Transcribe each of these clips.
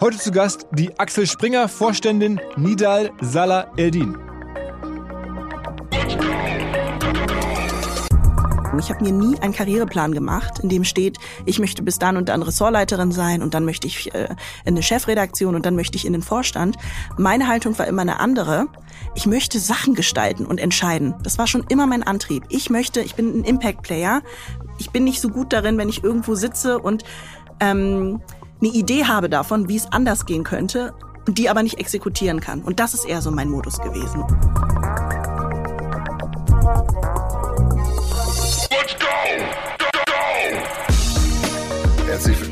Heute zu Gast die Axel Springer Vorständin Nidal Salah Eldin. Ich habe mir nie einen Karriereplan gemacht, in dem steht, ich möchte bis dann und dann Ressortleiterin sein und dann möchte ich äh, in eine Chefredaktion und dann möchte ich in den Vorstand. Meine Haltung war immer eine andere. Ich möchte Sachen gestalten und entscheiden. Das war schon immer mein Antrieb. Ich möchte, ich bin ein Impact-Player. Ich bin nicht so gut darin, wenn ich irgendwo sitze und ähm, eine Idee habe davon, wie es anders gehen könnte die aber nicht exekutieren kann. Und das ist eher so mein Modus gewesen. Herzlich willkommen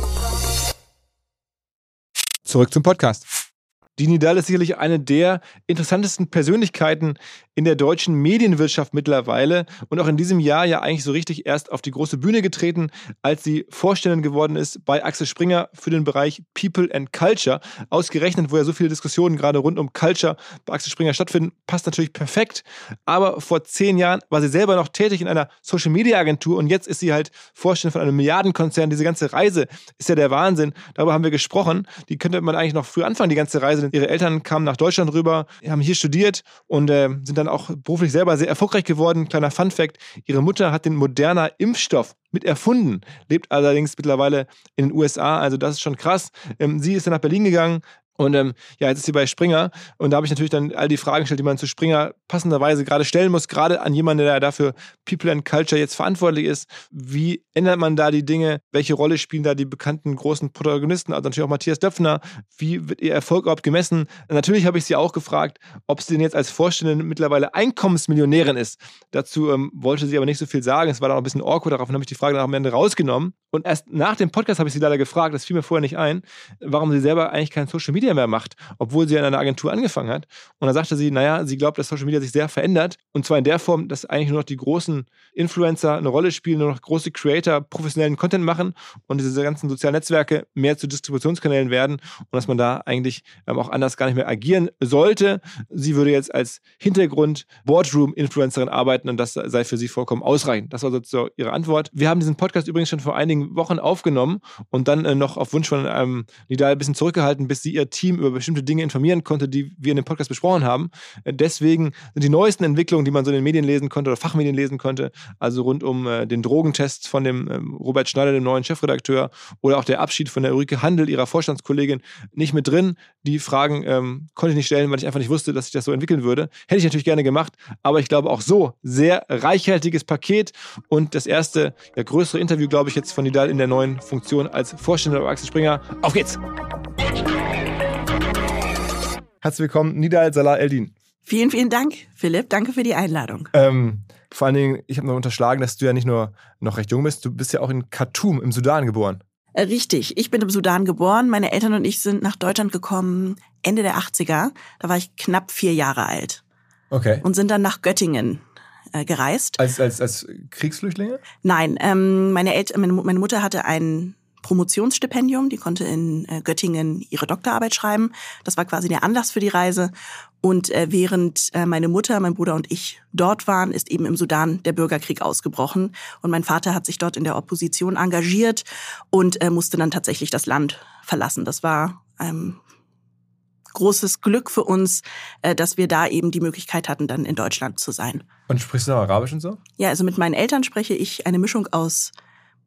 Zurück zum Podcast. Die Nidal ist sicherlich eine der interessantesten Persönlichkeiten in der deutschen Medienwirtschaft mittlerweile und auch in diesem Jahr ja eigentlich so richtig erst auf die große Bühne getreten, als sie Vorständin geworden ist bei Axel Springer für den Bereich People and Culture. Ausgerechnet, wo ja so viele Diskussionen gerade rund um Culture bei Axel Springer stattfinden, passt natürlich perfekt. Aber vor zehn Jahren war sie selber noch tätig in einer Social Media Agentur und jetzt ist sie halt Vorständin von einem Milliardenkonzern. Diese ganze Reise ist ja der Wahnsinn. Darüber haben wir gesprochen. Die könnte man eigentlich noch früh anfangen, die ganze Reise. Ihre Eltern kamen nach Deutschland rüber, haben hier studiert und äh, sind dann auch beruflich selber sehr erfolgreich geworden. Kleiner Fun Fact: Ihre Mutter hat den Moderna Impfstoff mit erfunden, lebt allerdings mittlerweile in den USA. Also das ist schon krass. Ähm, sie ist dann nach Berlin gegangen, und ähm, ja, jetzt ist sie bei Springer und da habe ich natürlich dann all die Fragen gestellt, die man zu Springer passenderweise gerade stellen muss, gerade an jemanden, der dafür People and Culture jetzt verantwortlich ist. Wie ändert man da die Dinge? Welche Rolle spielen da die bekannten großen Protagonisten? Also natürlich auch Matthias Döpfner. Wie wird ihr Erfolg überhaupt gemessen? Natürlich habe ich sie auch gefragt, ob sie denn jetzt als Vorständin mittlerweile Einkommensmillionärin ist. Dazu ähm, wollte sie aber nicht so viel sagen. Es war dann auch ein bisschen awkward. Daraufhin habe ich die Frage dann am Ende rausgenommen. Und erst nach dem Podcast habe ich sie leider gefragt, das fiel mir vorher nicht ein, warum sie selber eigentlich kein Social Media mehr macht, obwohl sie in einer Agentur angefangen hat. Und da sagte sie, naja, sie glaubt, dass Social Media sich sehr verändert. Und zwar in der Form, dass eigentlich nur noch die großen Influencer eine Rolle spielen, nur noch große Creator professionellen Content machen und diese ganzen sozialen Netzwerke mehr zu Distributionskanälen werden und dass man da eigentlich ähm, auch anders gar nicht mehr agieren sollte. Sie würde jetzt als Hintergrund Boardroom-Influencerin arbeiten und das sei für sie vollkommen ausreichend. Das war sozusagen ihre Antwort. Wir haben diesen Podcast übrigens schon vor einigen Wochen aufgenommen und dann äh, noch auf Wunsch von ähm, Nidal ein bisschen zurückgehalten, bis sie ihr Team über bestimmte Dinge informieren konnte, die wir in dem Podcast besprochen haben. Äh, deswegen sind die neuesten Entwicklungen, die man so in den Medien lesen konnte oder Fachmedien lesen konnte, also rund um äh, den Drogentest von dem ähm, Robert Schneider, dem neuen Chefredakteur, oder auch der Abschied von der Ulrike Handel, ihrer Vorstandskollegin, nicht mit drin. Die Fragen ähm, konnte ich nicht stellen, weil ich einfach nicht wusste, dass sich das so entwickeln würde. Hätte ich natürlich gerne gemacht, aber ich glaube auch so sehr reichhaltiges Paket und das erste, ja, größere Interview, glaube ich, jetzt von Nidal in der neuen Funktion als Vorständin bei Axel Springer. Auf geht's! Herzlich willkommen, Nidal Salah Eldin. Vielen, vielen Dank, Philipp. Danke für die Einladung. Ähm, vor allen Dingen, ich habe noch unterschlagen, dass du ja nicht nur noch recht jung bist, du bist ja auch in Khartoum im Sudan geboren. Äh, Richtig, ich bin im Sudan geboren. Meine Eltern und ich sind nach Deutschland gekommen Ende der 80er. Da war ich knapp vier Jahre alt. Okay. Und sind dann nach Göttingen äh, gereist. Als, als, als Kriegsflüchtlinge? Nein, ähm, meine, Eltern, meine, meine Mutter hatte ein Promotionsstipendium. Die konnte in äh, Göttingen ihre Doktorarbeit schreiben. Das war quasi der Anlass für die Reise. Und äh, während äh, meine Mutter, mein Bruder und ich dort waren, ist eben im Sudan der Bürgerkrieg ausgebrochen. Und mein Vater hat sich dort in der Opposition engagiert und musste dann tatsächlich das Land verlassen. Das war ein großes Glück für uns, dass wir da eben die Möglichkeit hatten, dann in Deutschland zu sein. Und sprichst du auch Arabisch und so? Ja, also mit meinen Eltern spreche ich eine Mischung aus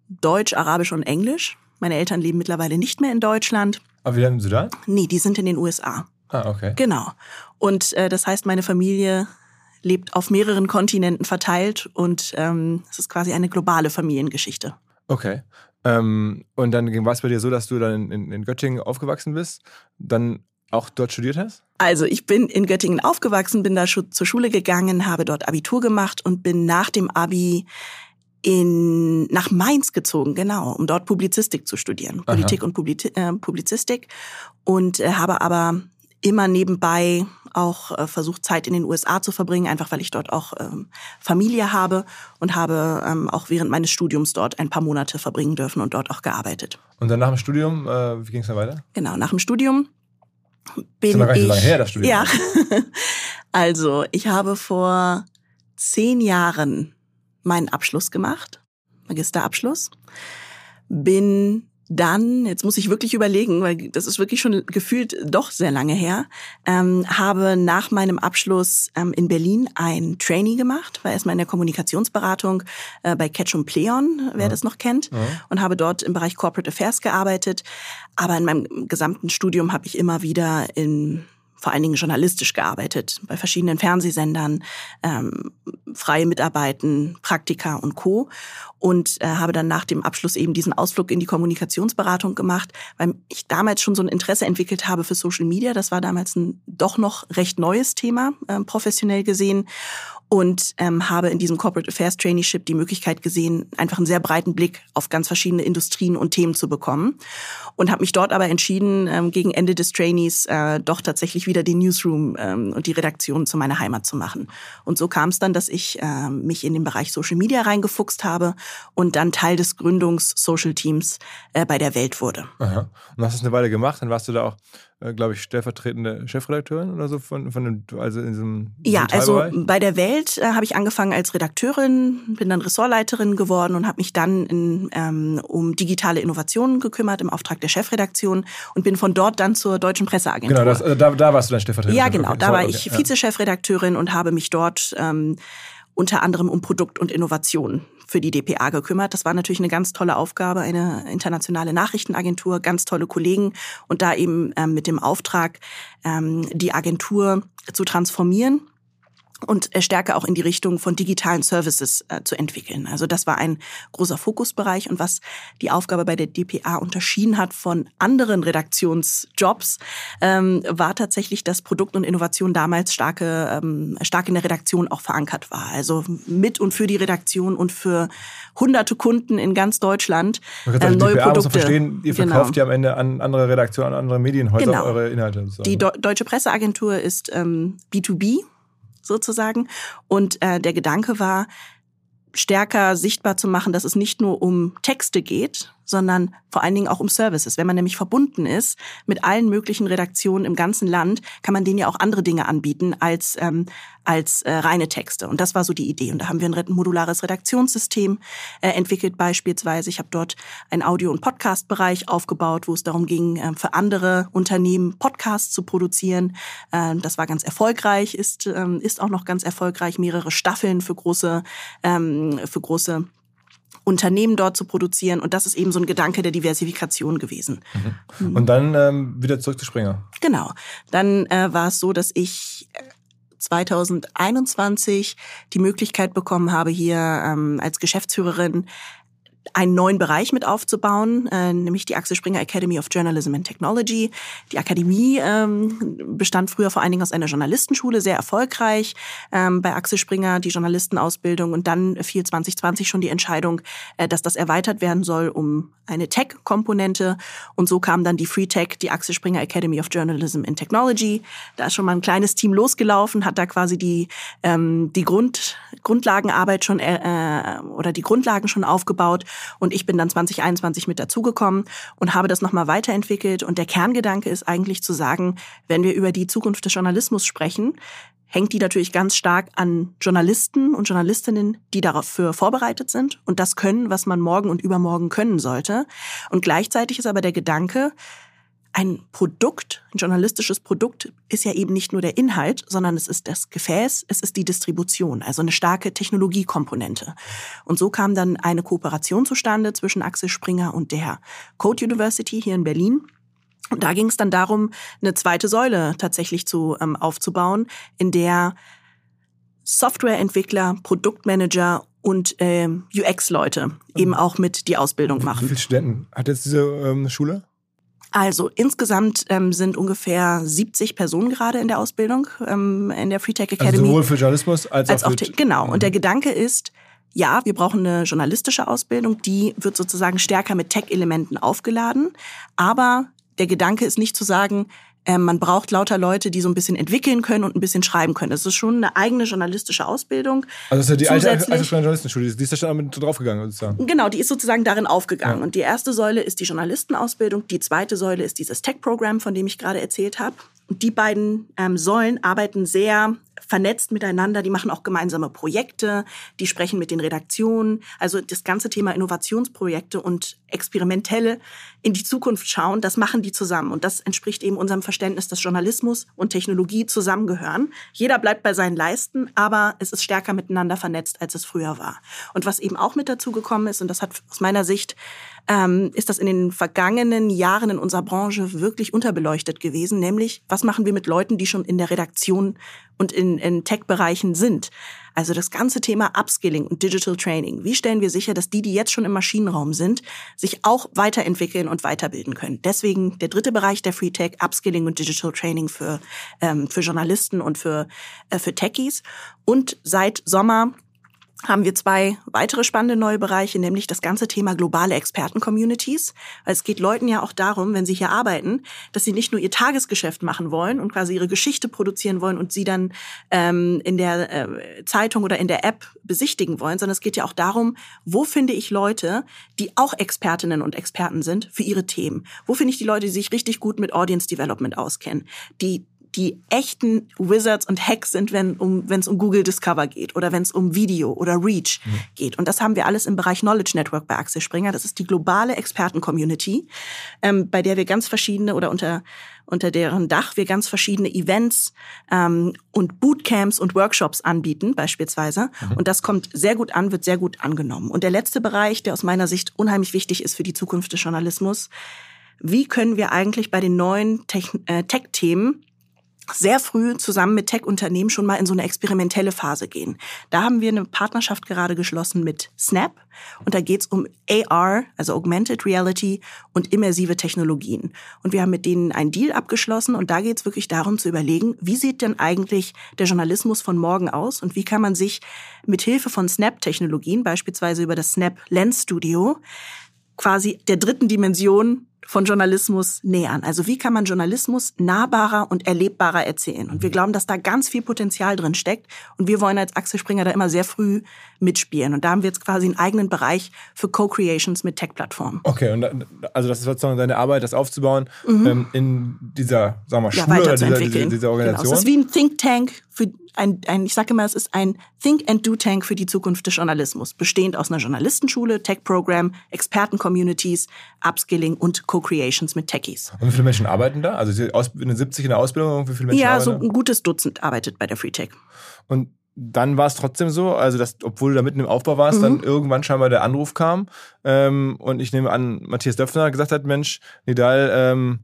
Deutsch, Arabisch und Englisch. Meine Eltern leben mittlerweile nicht mehr in Deutschland. Aber wieder im Sudan? Nee, die sind in den USA. Ah, okay. Genau. Und äh, das heißt, meine Familie lebt auf mehreren Kontinenten verteilt und ähm, es ist quasi eine globale Familiengeschichte. Okay. Ähm, und dann war es bei dir so, dass du dann in, in Göttingen aufgewachsen bist, dann auch dort studiert hast? Also ich bin in Göttingen aufgewachsen, bin da zur Schule gegangen, habe dort Abitur gemacht und bin nach dem Abi in, nach Mainz gezogen, genau, um dort Publizistik zu studieren. Aha. Politik und Publizi äh, Publizistik. Und äh, habe aber immer nebenbei auch äh, versucht, Zeit in den USA zu verbringen, einfach weil ich dort auch ähm, Familie habe und habe ähm, auch während meines Studiums dort ein paar Monate verbringen dürfen und dort auch gearbeitet. Und dann nach dem Studium, äh, wie ging es dann weiter? Genau, nach dem Studium bin das ist gar nicht ich. so lange her, das Studium. Ja. also, ich habe vor zehn Jahren meinen Abschluss gemacht, Magisterabschluss. Bin dann, jetzt muss ich wirklich überlegen, weil das ist wirklich schon gefühlt doch sehr lange her, ähm, habe nach meinem Abschluss ähm, in Berlin ein Trainee gemacht, war erstmal in der Kommunikationsberatung äh, bei Ketchum Pleon, wer ja. das noch kennt, ja. und habe dort im Bereich Corporate Affairs gearbeitet. Aber in meinem gesamten Studium habe ich immer wieder in vor allen Dingen journalistisch gearbeitet, bei verschiedenen Fernsehsendern, ähm, freie Mitarbeiten, Praktika und Co. Und äh, habe dann nach dem Abschluss eben diesen Ausflug in die Kommunikationsberatung gemacht, weil ich damals schon so ein Interesse entwickelt habe für Social Media. Das war damals ein doch noch recht neues Thema, äh, professionell gesehen und ähm, habe in diesem Corporate Affairs Traineeship die Möglichkeit gesehen, einfach einen sehr breiten Blick auf ganz verschiedene Industrien und Themen zu bekommen und habe mich dort aber entschieden, ähm, gegen Ende des Trainees äh, doch tatsächlich wieder den Newsroom ähm, und die Redaktion zu meiner Heimat zu machen. Und so kam es dann, dass ich äh, mich in den Bereich Social Media reingefuchst habe und dann Teil des Gründungs-Social Teams äh, bei der Welt wurde. Aha. Und hast es eine Weile gemacht, dann warst du da auch äh, glaube ich, stellvertretende Chefredakteurin oder so von, von dem, also in diesem Ja, also bei der Welt äh, habe ich angefangen als Redakteurin, bin dann Ressortleiterin geworden und habe mich dann in, ähm, um digitale Innovationen gekümmert im Auftrag der Chefredaktion und bin von dort dann zur Deutschen Presseagentur. Genau, das, äh, da, da warst du dann Stellvertreterin. Ja, genau, okay. da war ich okay, Vizechefredakteurin und habe mich dort ähm, unter anderem um Produkt und Innovation für die DPA gekümmert. Das war natürlich eine ganz tolle Aufgabe, eine internationale Nachrichtenagentur, ganz tolle Kollegen und da eben ähm, mit dem Auftrag, ähm, die Agentur zu transformieren und äh, stärker auch in die Richtung von digitalen Services äh, zu entwickeln. Also das war ein großer Fokusbereich und was die Aufgabe bei der DPA unterschieden hat von anderen Redaktionsjobs, ähm, war tatsächlich, dass Produkt und Innovation damals starke, ähm, stark in der Redaktion auch verankert war. Also mit und für die Redaktion und für hunderte Kunden in ganz Deutschland äh, neue DPA Produkte. Muss man verstehen, ihr verkauft genau. ja am Ende an andere Redaktionen, an andere Medienhäuser genau. eure Inhalte. Sozusagen. Die Do Deutsche Presseagentur ist ähm, B2B sozusagen. Und äh, der Gedanke war, stärker sichtbar zu machen, dass es nicht nur um Texte geht, sondern vor allen Dingen auch um Services. Wenn man nämlich verbunden ist mit allen möglichen Redaktionen im ganzen Land, kann man denen ja auch andere Dinge anbieten als, ähm, als äh, reine Texte. Und das war so die Idee. Und da haben wir ein modulares Redaktionssystem äh, entwickelt beispielsweise. Ich habe dort einen Audio- und Podcast-Bereich aufgebaut, wo es darum ging, äh, für andere Unternehmen Podcasts zu produzieren. Äh, das war ganz erfolgreich, ist, ähm, ist auch noch ganz erfolgreich. Mehrere Staffeln für große, ähm, für große Unternehmen dort zu produzieren. Und das ist eben so ein Gedanke der Diversifikation gewesen. Mhm. Und dann ähm, wieder zurück zu Springer. Genau. Dann äh, war es so, dass ich 2021 äh, die Möglichkeit bekommen habe, hier ähm, als Geschäftsführerin einen neuen Bereich mit aufzubauen, äh, nämlich die Axel Springer Academy of Journalism and Technology. Die Akademie ähm, bestand früher vor allen Dingen aus einer Journalistenschule, sehr erfolgreich ähm, bei Axel Springer die Journalistenausbildung und dann fiel 2020 schon die Entscheidung, äh, dass das erweitert werden soll um eine Tech-Komponente und so kam dann die Free Tech, die Axel Springer Academy of Journalism and Technology. Da ist schon mal ein kleines Team losgelaufen, hat da quasi die ähm, die Grund Grundlagenarbeit schon äh, oder die Grundlagen schon aufgebaut und ich bin dann 2021 mit dazugekommen und habe das nochmal weiterentwickelt. Und der Kerngedanke ist eigentlich zu sagen, wenn wir über die Zukunft des Journalismus sprechen, hängt die natürlich ganz stark an Journalisten und Journalistinnen, die dafür vorbereitet sind und das können, was man morgen und übermorgen können sollte. Und gleichzeitig ist aber der Gedanke, ein Produkt, ein journalistisches Produkt ist ja eben nicht nur der Inhalt, sondern es ist das Gefäß, es ist die Distribution, also eine starke Technologiekomponente. Und so kam dann eine Kooperation zustande zwischen Axel Springer und der Code University hier in Berlin. Und da ging es dann darum, eine zweite Säule tatsächlich zu ähm, aufzubauen, in der Softwareentwickler, Produktmanager und ähm, UX-Leute eben mhm. auch mit die Ausbildung machen. Wie viele Studenten hat jetzt diese ähm, Schule? Also insgesamt ähm, sind ungefähr 70 Personen gerade in der Ausbildung ähm, in der Freetech also Academy. Also sowohl für Journalismus als, als auch, für genau. Und der mhm. Gedanke ist, ja, wir brauchen eine journalistische Ausbildung, die wird sozusagen stärker mit Tech-Elementen aufgeladen. Aber der Gedanke ist nicht zu sagen, ähm, man braucht lauter Leute, die so ein bisschen entwickeln können und ein bisschen schreiben können. Das ist schon eine eigene journalistische Ausbildung. Also das ist ja die alte, alte Journalistenschule, die ist da schon mit draufgegangen sozusagen. Genau, die ist sozusagen darin aufgegangen. Ja. Und die erste Säule ist die Journalistenausbildung, die zweite Säule ist dieses Tech-Programm, von dem ich gerade erzählt habe. Und die beiden ähm, Säulen arbeiten sehr vernetzt miteinander, die machen auch gemeinsame Projekte, die sprechen mit den Redaktionen. Also das ganze Thema Innovationsprojekte und experimentelle in die Zukunft schauen, das machen die zusammen. Und das entspricht eben unserem Verständnis, dass Journalismus und Technologie zusammengehören. Jeder bleibt bei seinen Leisten, aber es ist stärker miteinander vernetzt, als es früher war. Und was eben auch mit dazu gekommen ist, und das hat aus meiner Sicht ähm, ist das in den vergangenen Jahren in unserer Branche wirklich unterbeleuchtet gewesen, nämlich was machen wir mit Leuten, die schon in der Redaktion und in, in Tech-Bereichen sind. Also das ganze Thema Upskilling und Digital Training. Wie stellen wir sicher, dass die, die jetzt schon im Maschinenraum sind, sich auch weiterentwickeln und weiterbilden können? Deswegen der dritte Bereich der Free Tech, Upskilling und Digital Training für, ähm, für Journalisten und für, äh, für Techies. Und seit Sommer haben wir zwei weitere spannende neue Bereiche, nämlich das ganze Thema globale Experten-Communities. Es geht Leuten ja auch darum, wenn sie hier arbeiten, dass sie nicht nur ihr Tagesgeschäft machen wollen und quasi ihre Geschichte produzieren wollen und sie dann ähm, in der äh, Zeitung oder in der App besichtigen wollen, sondern es geht ja auch darum, wo finde ich Leute, die auch Expertinnen und Experten sind für ihre Themen? Wo finde ich die Leute, die sich richtig gut mit Audience Development auskennen, die die echten Wizards und Hacks sind, wenn um es um Google Discover geht oder wenn es um Video oder Reach mhm. geht. Und das haben wir alles im Bereich Knowledge Network bei Axel Springer. Das ist die globale Experten-Community, ähm, bei der wir ganz verschiedene oder unter unter deren Dach wir ganz verschiedene Events ähm, und Bootcamps und Workshops anbieten, beispielsweise. Mhm. Und das kommt sehr gut an, wird sehr gut angenommen. Und der letzte Bereich, der aus meiner Sicht unheimlich wichtig ist für die Zukunft des Journalismus, wie können wir eigentlich bei den neuen äh, Tech-Themen sehr früh zusammen mit Tech-Unternehmen schon mal in so eine experimentelle Phase gehen. Da haben wir eine Partnerschaft gerade geschlossen mit Snap und da geht's um AR, also Augmented Reality und immersive Technologien. Und wir haben mit denen einen Deal abgeschlossen und da geht's wirklich darum zu überlegen, wie sieht denn eigentlich der Journalismus von morgen aus und wie kann man sich mit Hilfe von Snap-Technologien, beispielsweise über das Snap Lens Studio, quasi der dritten Dimension von Journalismus nähern. Also wie kann man Journalismus nahbarer und erlebbarer erzählen? Und wir glauben, dass da ganz viel Potenzial drin steckt. Und wir wollen als Axel Springer da immer sehr früh mitspielen. Und da haben wir jetzt quasi einen eigenen Bereich für Co-Creations mit Tech-Plattformen. Okay, und also das ist sozusagen deine Arbeit, das aufzubauen mhm. ähm, in dieser, sagen wir mal, Schule ja, oder dieser, dieser, dieser Organisation. Genau. Es ist wie ein Think Tank für ein, ein, ich sage immer, es ist ein Think and Do Tank für die Zukunft des Journalismus, bestehend aus einer Journalistenschule, Tech-Program, Experten-Communities, Upskilling und Co-Creations mit Techies. Und wie viele Menschen arbeiten da? Also sind 70 in der Ausbildung, wie viele Menschen ja, arbeiten Ja, so ein gutes Dutzend arbeitet bei der Free Tech. Und dann war es trotzdem so, also dass, obwohl du da mitten im Aufbau warst, mhm. dann irgendwann scheinbar der Anruf kam ähm, und ich nehme an, Matthias Döpfner gesagt hat, Mensch, Nidal, ähm,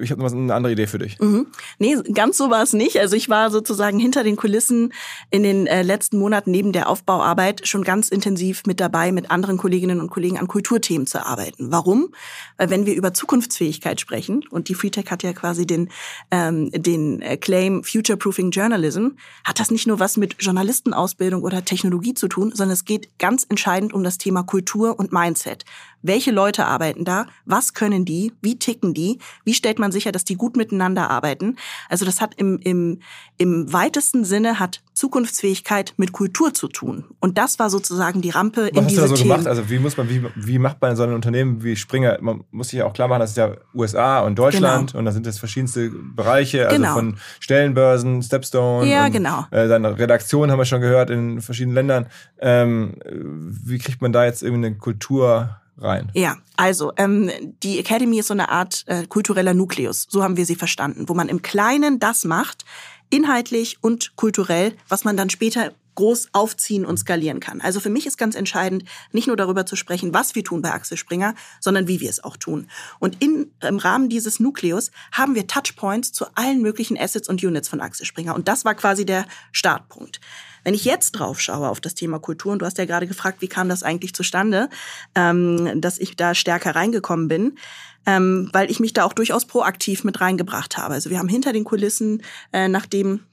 ich habe noch eine andere Idee für dich. Mhm. Nee, ganz so war es nicht. Also ich war sozusagen hinter den Kulissen in den äh, letzten Monaten neben der Aufbauarbeit schon ganz intensiv mit dabei, mit anderen Kolleginnen und Kollegen an Kulturthemen zu arbeiten. Warum? Weil wenn wir über Zukunftsfähigkeit sprechen, und die FreeTech hat ja quasi den, ähm, den äh, Claim Future Proofing Journalism, hat das nicht nur was mit Journalistenausbildung oder Technologie zu tun, sondern es geht ganz entscheidend um das Thema Kultur und Mindset. Welche Leute arbeiten da? Was können die? Wie ticken die? Wie stellt man sicher, dass die gut miteinander arbeiten? Also das hat im, im, im weitesten Sinne hat Zukunftsfähigkeit mit Kultur zu tun. Und das war sozusagen die Rampe Was in hast diese du da so Themen. gemacht? Also wie muss man, wie, wie macht man so ein Unternehmen wie Springer? Man muss sich ja auch klar machen, das ist ja USA und Deutschland und da sind das verschiedenste Bereiche, also Genau. von Stellenbörsen, Stepstone. Ja, und, genau. Äh, dann Redaktion haben wir schon gehört in verschiedenen Ländern. Ähm, wie kriegt man da jetzt irgendwie eine Kultur rein? Ja, also ähm, die Academy ist so eine Art äh, kultureller Nukleus, so haben wir sie verstanden, wo man im Kleinen das macht, inhaltlich und kulturell, was man dann später groß aufziehen und skalieren kann. Also für mich ist ganz entscheidend, nicht nur darüber zu sprechen, was wir tun bei Axel Springer, sondern wie wir es auch tun. Und in, im Rahmen dieses Nukleus haben wir Touchpoints zu allen möglichen Assets und Units von Axel Springer. Und das war quasi der Startpunkt. Wenn ich jetzt drauf schaue auf das Thema Kultur, und du hast ja gerade gefragt, wie kam das eigentlich zustande, ähm, dass ich da stärker reingekommen bin, ähm, weil ich mich da auch durchaus proaktiv mit reingebracht habe. Also wir haben hinter den Kulissen, äh, nachdem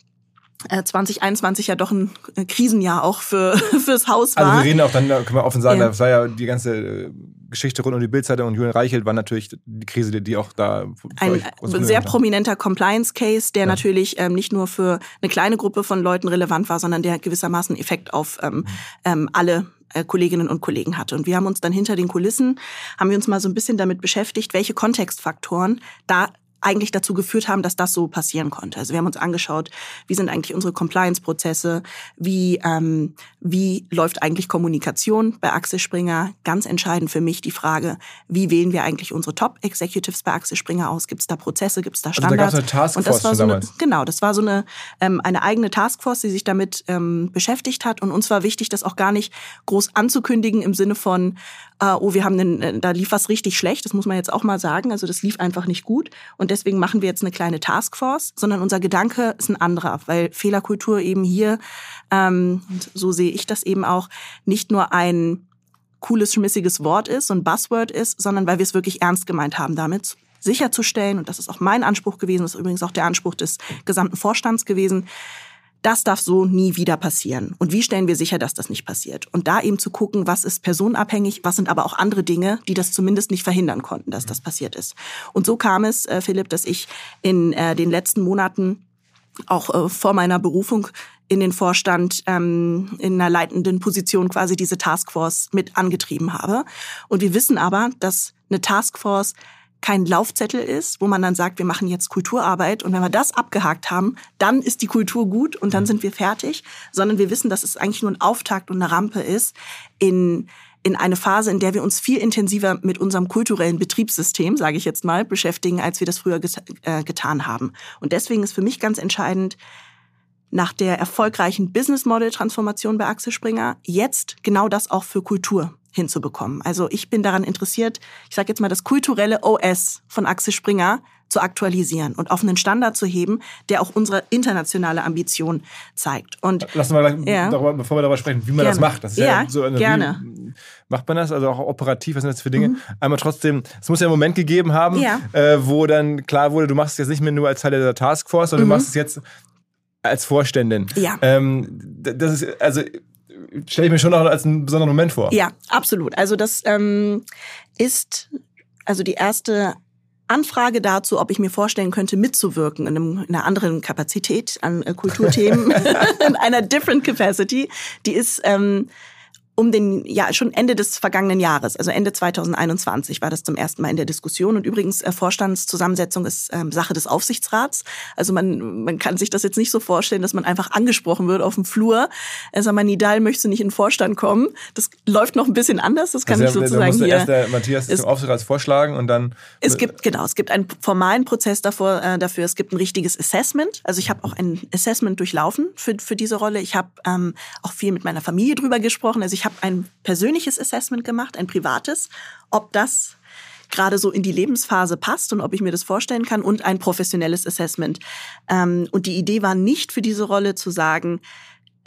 2021 ja doch ein äh, Krisenjahr auch für fürs Haus Also war. wir reden auch dann, da können wir offen sagen, Ja. das war ja die ganze äh, Geschichte rund um die Bildzeitung und Julian Reichelt war natürlich die Krise, die, auch da ein sehr prominenter Compliance-Case, der natürlich ähm, nicht nur für eine kleine Gruppe von Leuten relevant war, sondern der gewissermaßen Effekt auf ähm, ähm, alle äh, Kolleginnen und Kollegen hatte. Und wir haben uns dann hinter den Kulissen, haben wir uns mal so ein bisschen damit beschäftigt, welche Kontextfaktoren da eigentlich dazu geführt haben, dass das so passieren konnte. Also wir haben uns angeschaut, wie sind eigentlich unsere Compliance-Prozesse, wie, ähm, wie läuft eigentlich Kommunikation bei Axel Springer. Ganz entscheidend für mich die Frage, wie wählen wir eigentlich unsere Top-Executives bei Axel Springer aus? Gibt es da Prozesse, gibt es da Also da Standards? gab's eine Taskforce und das war so eine. Genau, das war so eine, ähm, eine eigene Taskforce, die sich damit ähm, beschäftigt hat. Und uns war wichtig, das auch gar nicht groß anzukündigen im Sinne von, äh, oh, wir haben einen, äh, da lief was richtig schlecht, das muss man jetzt auch mal sagen. Also das lief einfach nicht gut. Und deswegen machen wir jetzt eine kleine Taskforce, sondern unser Gedanke ist ein anderer, weil Fehlerkultur eben hier, ähm, so sehe ich das eben auch, nicht nur ein cooles, schmissiges Wort ist, so ein Buzzword ist, sondern weil wir es wirklich ernst gemeint haben damit sicherzustellen, und das ist auch mein Anspruch gewesen, das ist übrigens auch der Anspruch des gesamten Vorstands gewesen, das darf so nie wieder passieren. Und wie stellen wir sicher, dass das nicht passiert? Und da eben zu gucken, was ist personenabhängig, was sind aber auch andere Dinge, die das zumindest nicht verhindern konnten, dass das passiert ist. Und so kam es, äh, Philipp, dass ich in äh, den letzten Monaten auch äh, vor meiner Berufung in den Vorstand ähm, in einer leitenden Position quasi diese Taskforce mit angetrieben habe. Und wir wissen aber, dass eine Taskforce kein Laufzettel ist, wo man dann sagt, wir machen jetzt Kulturarbeit und wenn wir das abgehakt haben, dann ist die Kultur gut und dann sind wir fertig, sondern wir wissen, dass es eigentlich nur ein Auftakt und eine Rampe ist in in eine Phase, in der wir uns viel intensiver mit unserem kulturellen Betriebssystem, sage ich jetzt mal, beschäftigen, als wir das früher get äh, getan haben. Und deswegen ist für mich ganz entscheidend, nach der erfolgreichen Business Model Transformation bei Axel Springer jetzt genau das auch für Kultur hinzubekommen. Also ich bin daran interessiert, ich sage jetzt mal das kulturelle OS von Axel Springer zu aktualisieren und auf einen Standard zu heben, der auch unsere internationale Ambition zeigt. Und Lass uns mal gleich, Ja. darüber, bevor wir darüber sprechen, wie man das Gerne. macht. Das ist Ja, ja, so eine, gerne. Wie macht man das? Also auch operativ, was sind das für Dinge? Einmal trotzdem, es muss ja einen Moment gegeben haben, Mhm. Ja. äh, wo dann klar wurde, du machst es jetzt nicht mehr nur als Teil der Taskforce, sondern du machst es jetzt als Vorständin. Mhm. Ja. Ähm, das ist, also stelle ich mir schon noch als einen besonderen Moment vor. Ja, absolut. Also das ähm, ist also die erste Anfrage dazu, ob ich mir vorstellen könnte, mitzuwirken in, einem, in einer anderen Kapazität an äh, Kulturthemen, in einer different capacity, die ist ähm, um den, ja, schon Ende des vergangenen Jahres, also Ende 2021 war das zum ersten Mal in der Diskussion. Und übrigens, äh, Vorstandszusammensetzung ist ähm, Sache des Aufsichtsrats. Also man, man kann sich das jetzt nicht so vorstellen, dass man einfach angesprochen wird auf dem Flur. Äh, sag mal, Nidal, möchtest du nicht in den Vorstand kommen? Das läuft noch ein bisschen anders, das kann also, ich sozusagen musste hier. erst der Matthias Es- zum Aufsichtsrat vorschlagen und dann Es gibt genau, es gibt einen formalen Prozess davor, äh, dafür. Es gibt ein richtiges Assessment. Also ich habe auch ein Assessment durchlaufen für für diese Rolle. Ich habe ähm, auch viel mit meiner Familie drüber gesprochen. Also ich habe ein persönliches Assessment gemacht, ein privates, ob das gerade so in die Lebensphase passt und ob ich mir das vorstellen kann und ein professionelles Assessment. Ähm, und die Idee war nicht für diese Rolle zu sagen,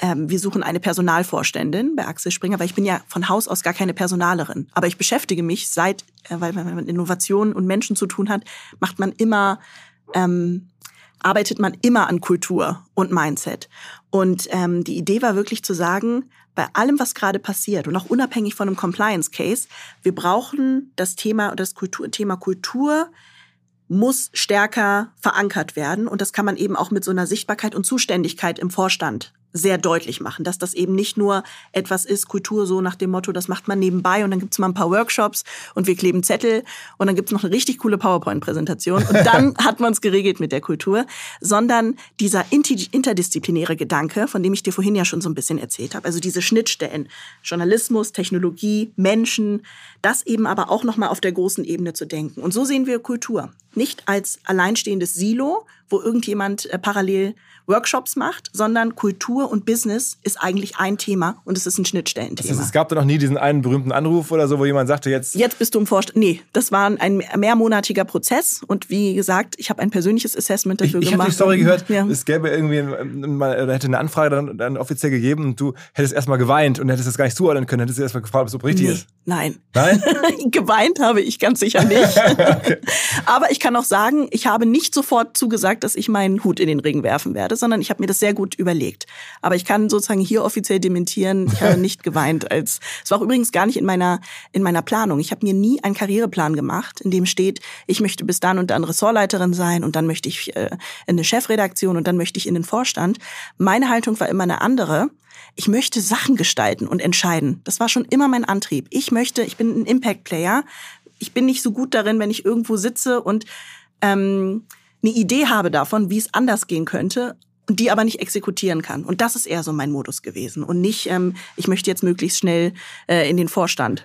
ähm, wir suchen eine Personalvorständin bei Axel Springer, weil ich bin ja von Haus aus gar keine Personalerin. Aber ich beschäftige mich seit, äh, weil man mit Innovationen und Menschen zu tun hat, macht man immer, ähm, arbeitet man immer an Kultur und Mindset. Und ähm, die Idee war wirklich zu sagen, bei allem, was gerade passiert und auch unabhängig von einem Compliance Case, wir brauchen das Thema, das Kultur, Thema Kultur muss stärker verankert werden. Und das kann man eben auch mit so einer Sichtbarkeit und Zuständigkeit im Vorstand sehr deutlich machen, dass das eben nicht nur etwas ist, Kultur so nach dem Motto, das macht man nebenbei und dann gibt's mal ein paar Workshops und wir kleben Zettel und dann gibt's noch eine richtig coole PowerPoint-Präsentation und dann hat man es geregelt mit der Kultur, sondern dieser interdisziplinäre Gedanke, von dem ich dir vorhin ja schon so ein bisschen erzählt habe, also diese Schnittstellen, Journalismus, Technologie, Menschen, das eben aber auch nochmal auf der großen Ebene zu denken. Und so sehen wir Kultur. Nicht als alleinstehendes Silo, wo irgendjemand äh, parallel Workshops macht, sondern Kultur und Business ist eigentlich ein Thema und es ist ein Schnittstellenthema. Das heißt, es gab da noch nie diesen einen berühmten Anruf oder so, wo jemand sagte, jetzt... Jetzt bist du im Vorstand. Nee, das war ein mehrmonatiger Prozess und wie gesagt, ich habe ein persönliches Assessment dafür ich, ich gemacht. Ich habe die Story gehört, ja. es gäbe irgendwie, man hätte eine Anfrage dann, dann offiziell gegeben und du hättest erstmal geweint und hättest das gar nicht zuordnen können, hättest erstmal gefragt, ob es so richtig nee, ist. Nein. Nein? geweint habe ich ganz sicher nicht. Aber ich kann auch sagen, ich habe nicht sofort zugesagt, dass ich meinen Hut in den Ring werfen werde, sondern ich habe mir das sehr gut überlegt. Aber ich kann sozusagen hier offiziell dementieren, ich habe nicht geweint. Als es war auch übrigens gar nicht in meiner in meiner Planung. Ich habe mir nie einen Karriereplan gemacht, in dem steht, ich möchte bis dann und dann Ressortleiterin sein und dann möchte ich äh, in eine Chefredaktion und dann möchte ich in den Vorstand. Meine Haltung war immer eine andere. Ich möchte Sachen gestalten und entscheiden. Das war schon immer mein Antrieb. Ich möchte, ich bin ein Impact-Player. Ich bin nicht so gut darin, wenn ich irgendwo sitze und ähm, eine Idee habe davon, wie es anders gehen könnte und die aber nicht exekutieren kann. Und das ist eher so mein Modus gewesen und nicht, ähm, ich möchte jetzt möglichst schnell äh, in den Vorstand.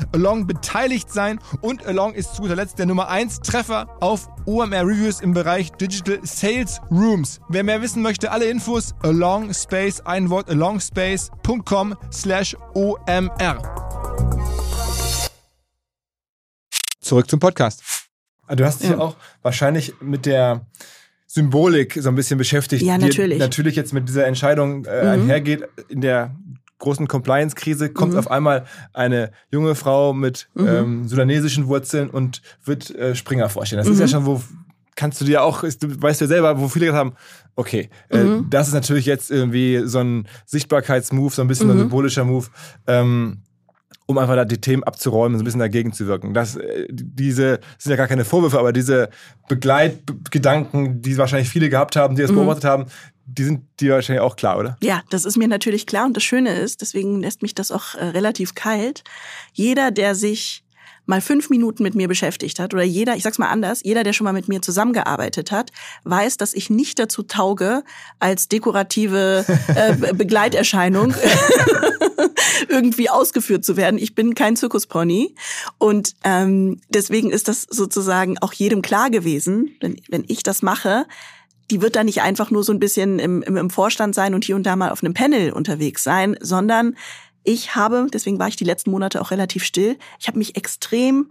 Along beteiligt sein und Along ist zu guter Letzt der Nummer 1 Treffer auf OMR Reviews im Bereich Digital Sales Rooms. Wer mehr wissen möchte, alle Infos Along Space, ein Wort alongspace.com slash OMR. Zurück zum Podcast. Du hast dich ja auch wahrscheinlich mit der Symbolik so ein bisschen beschäftigt. Ja, natürlich. Die natürlich jetzt mit dieser Entscheidung äh, mhm. einhergeht. In der großen Compliance-Krise kommt mhm. auf einmal eine junge Frau mit mhm. ähm, sudanesischen Wurzeln und wird äh, Springer vorstellen. Das ist ja mhm. schon, wo kannst du dir auch, du weißt ja selber, wo viele gesagt haben, okay, äh, mhm. das ist natürlich jetzt irgendwie so ein Sichtbarkeitsmove, so ein bisschen ein mhm. symbolischer Move. Ähm, um einfach da die Themen abzuräumen, so ein bisschen dagegen zu wirken. Das, äh, diese sind ja gar keine Vorwürfe, aber diese Begleitgedanken, die wahrscheinlich viele gehabt haben, die das mhm. beobachtet haben, die sind dir wahrscheinlich auch klar, oder? Ja, das ist mir natürlich klar und das Schöne ist, deswegen lässt mich das auch äh, relativ kalt. Jeder, der sich mal fünf Minuten mit mir beschäftigt hat oder jeder, ich sag's mal anders, jeder, der schon mal mit mir zusammengearbeitet hat, weiß, dass ich nicht dazu tauge, als dekorative äh, Begleiterscheinung irgendwie ausgeführt zu werden. Ich bin kein Zirkuspony und ähm, deswegen ist das sozusagen auch jedem klar gewesen, wenn, wenn ich das mache, die wird da nicht einfach nur so ein bisschen im, im, im Vorstand sein und hier und da mal auf einem Panel unterwegs sein, sondern ich habe, deswegen war ich die letzten Monate auch relativ still, ich habe mich extrem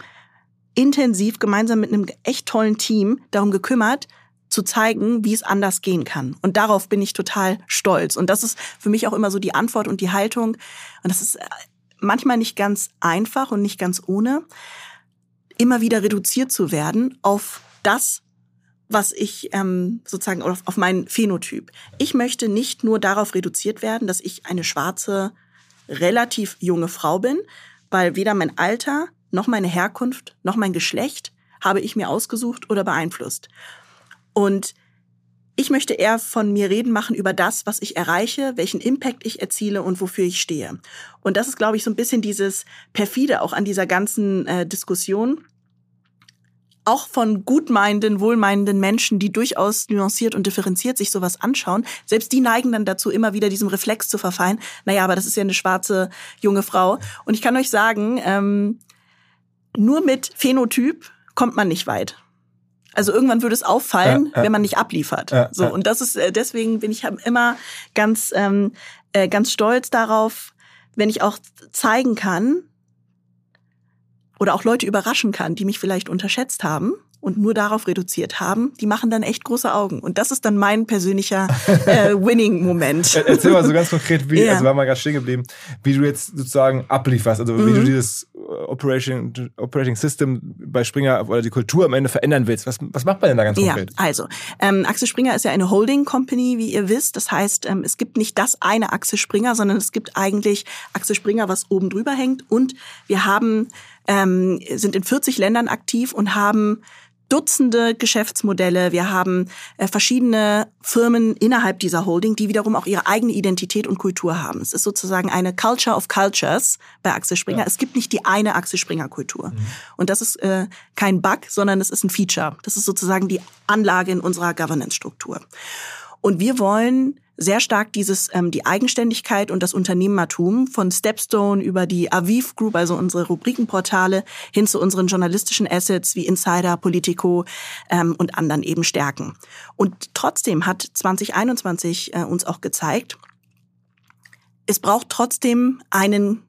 intensiv gemeinsam mit einem echt tollen Team darum gekümmert, zu zeigen, wie es anders gehen kann. Und darauf bin ich total stolz. Und das ist für mich auch immer so die Antwort und die Haltung. Und das ist äh, manchmal nicht ganz einfach und nicht ganz ohne, immer wieder reduziert zu werden auf das, was ich ähm, sozusagen auf, auf meinen Phänotyp. Ich möchte nicht nur darauf reduziert werden, dass ich eine schwarze, relativ junge Frau bin, weil weder mein Alter noch meine Herkunft noch mein Geschlecht habe ich mir ausgesucht oder beeinflusst. Und ich möchte eher von mir reden machen über das, was ich erreiche, welchen Impact ich erziele und wofür ich stehe. Und das ist, glaube ich, so ein bisschen dieses perfide auch an dieser ganzen äh, Diskussion. Auch von gutmeinenden, wohlmeinenden Menschen, die durchaus nuanciert und differenziert sich sowas anschauen, selbst die neigen dann dazu, immer wieder diesem Reflex zu verfallen. Naja, aber das ist ja eine schwarze junge Frau. Und ich kann euch sagen, ähm, nur mit Phänotyp kommt man nicht weit. Also irgendwann würde es auffallen, ja, ja. wenn man nicht abliefert. Ja, so und das ist äh, deswegen bin ich immer ganz ähm, äh, ganz stolz darauf, wenn ich auch zeigen kann oder auch Leute überraschen kann, die mich vielleicht unterschätzt haben und nur darauf reduziert haben, die machen dann echt große Augen. Und das ist dann mein persönlicher äh, Winning-Moment. Erzähl mal so ganz konkret, wie, ja. also wir haben mal gerade stehen geblieben, wie du jetzt sozusagen ablieferst, also wie du mhm. dieses äh, Operating, Operating System bei Springer oder die Kultur am Ende verändern willst. Was, was macht man denn da ganz konkret? Ja, also ähm, Axel Springer ist ja eine Holding Company, wie ihr wisst. Das heißt, ähm, es gibt nicht das eine Axel Springer, sondern es gibt eigentlich Axel Springer, was oben drüber hängt. Und wir haben ähm, sind in 40 Ländern aktiv und haben Dutzende Geschäftsmodelle. Wir haben äh, verschiedene Firmen innerhalb dieser Holding, die wiederum auch ihre eigene Identität und Kultur haben. Es ist sozusagen eine Culture of Cultures bei Axel Springer. Ja. Es gibt nicht die eine Axel Springer Kultur. Mhm. Und das ist äh, kein Bug, sondern es ist ein Feature. Das ist sozusagen die Anlage in unserer Governance-Struktur. Und wir wollen sehr stark dieses ähm, die Eigenständigkeit und das Unternehmertum von Stepstone über die Aviv Group, also unsere Rubrikenportale, hin zu unseren journalistischen Assets wie Insider, Politico ähm, und anderen eben stärken. Und trotzdem hat 2021 äh, uns auch gezeigt, es braucht trotzdem einen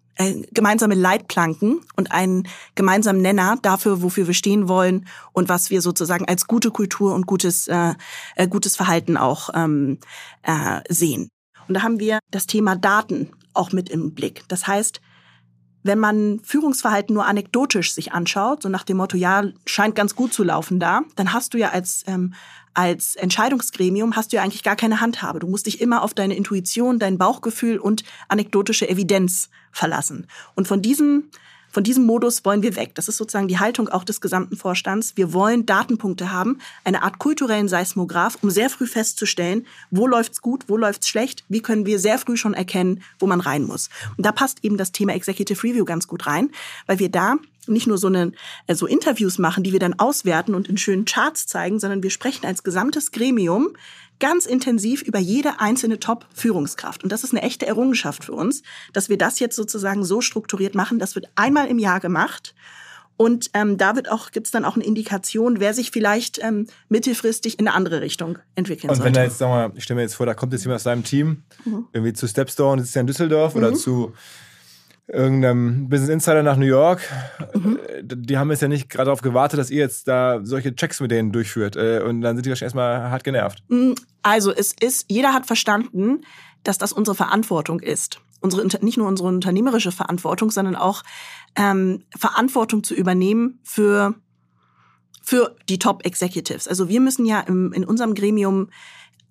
gemeinsame Leitplanken und einen gemeinsamen Nenner dafür, wofür wir stehen wollen und was wir sozusagen als gute Kultur und gutes, äh, äh, gutes Verhalten auch ähm, äh, sehen. Und da haben wir das Thema Daten auch mit im Blick. Das heißt, wenn man Führungsverhalten nur anekdotisch sich anschaut, so nach dem Motto, ja, scheint ganz gut zu laufen da, dann hast du ja als, ähm, als Entscheidungsgremium hast du ja eigentlich gar keine Handhabe. Du musst dich immer auf deine Intuition, dein Bauchgefühl und anekdotische Evidenz verlassen. Und von diesem von diesem Modus wollen wir weg. Das ist sozusagen die Haltung auch des gesamten Vorstands. Wir wollen Datenpunkte haben, eine Art kulturellen Seismograph, um sehr früh festzustellen, wo läuft's gut, wo läuft's schlecht, wie können wir sehr früh schon erkennen, wo man rein muss. Und da passt eben das Thema Executive Review ganz gut rein, weil wir da nicht nur so, eine, äh, so Interviews machen, die wir dann auswerten und in schönen Charts zeigen, sondern wir sprechen als gesamtes Gremium ganz intensiv über jede einzelne Top-Führungskraft. Und das ist eine echte Errungenschaft für uns, dass wir das jetzt sozusagen so strukturiert machen. Das wird einmal im Jahr gemacht. Und ähm, da wird auch gibt's dann auch eine Indikation, wer sich vielleicht ähm, mittelfristig in eine andere Richtung entwickeln Und sollte. wenn da jetzt, sag mal, ich stelle mir jetzt vor, da kommt jetzt jemand aus seinem Team, mhm. irgendwie zu Stepstone, sitzt ja in Düsseldorf mhm. oder zu irgendeinem Business Insider nach New York. Mhm. Die haben jetzt ja nicht gerade darauf gewartet, dass ihr jetzt da solche Checks mit denen durchführt. Äh, und dann sind die wahrscheinlich erstmal hart genervt. Mhm. Also es ist, jeder hat verstanden, dass das unsere Verantwortung ist. Unsere, nicht nur unsere unternehmerische Verantwortung, sondern auch ähm, Verantwortung zu übernehmen für, für die Top Executives. Also wir müssen ja im, in unserem Gremium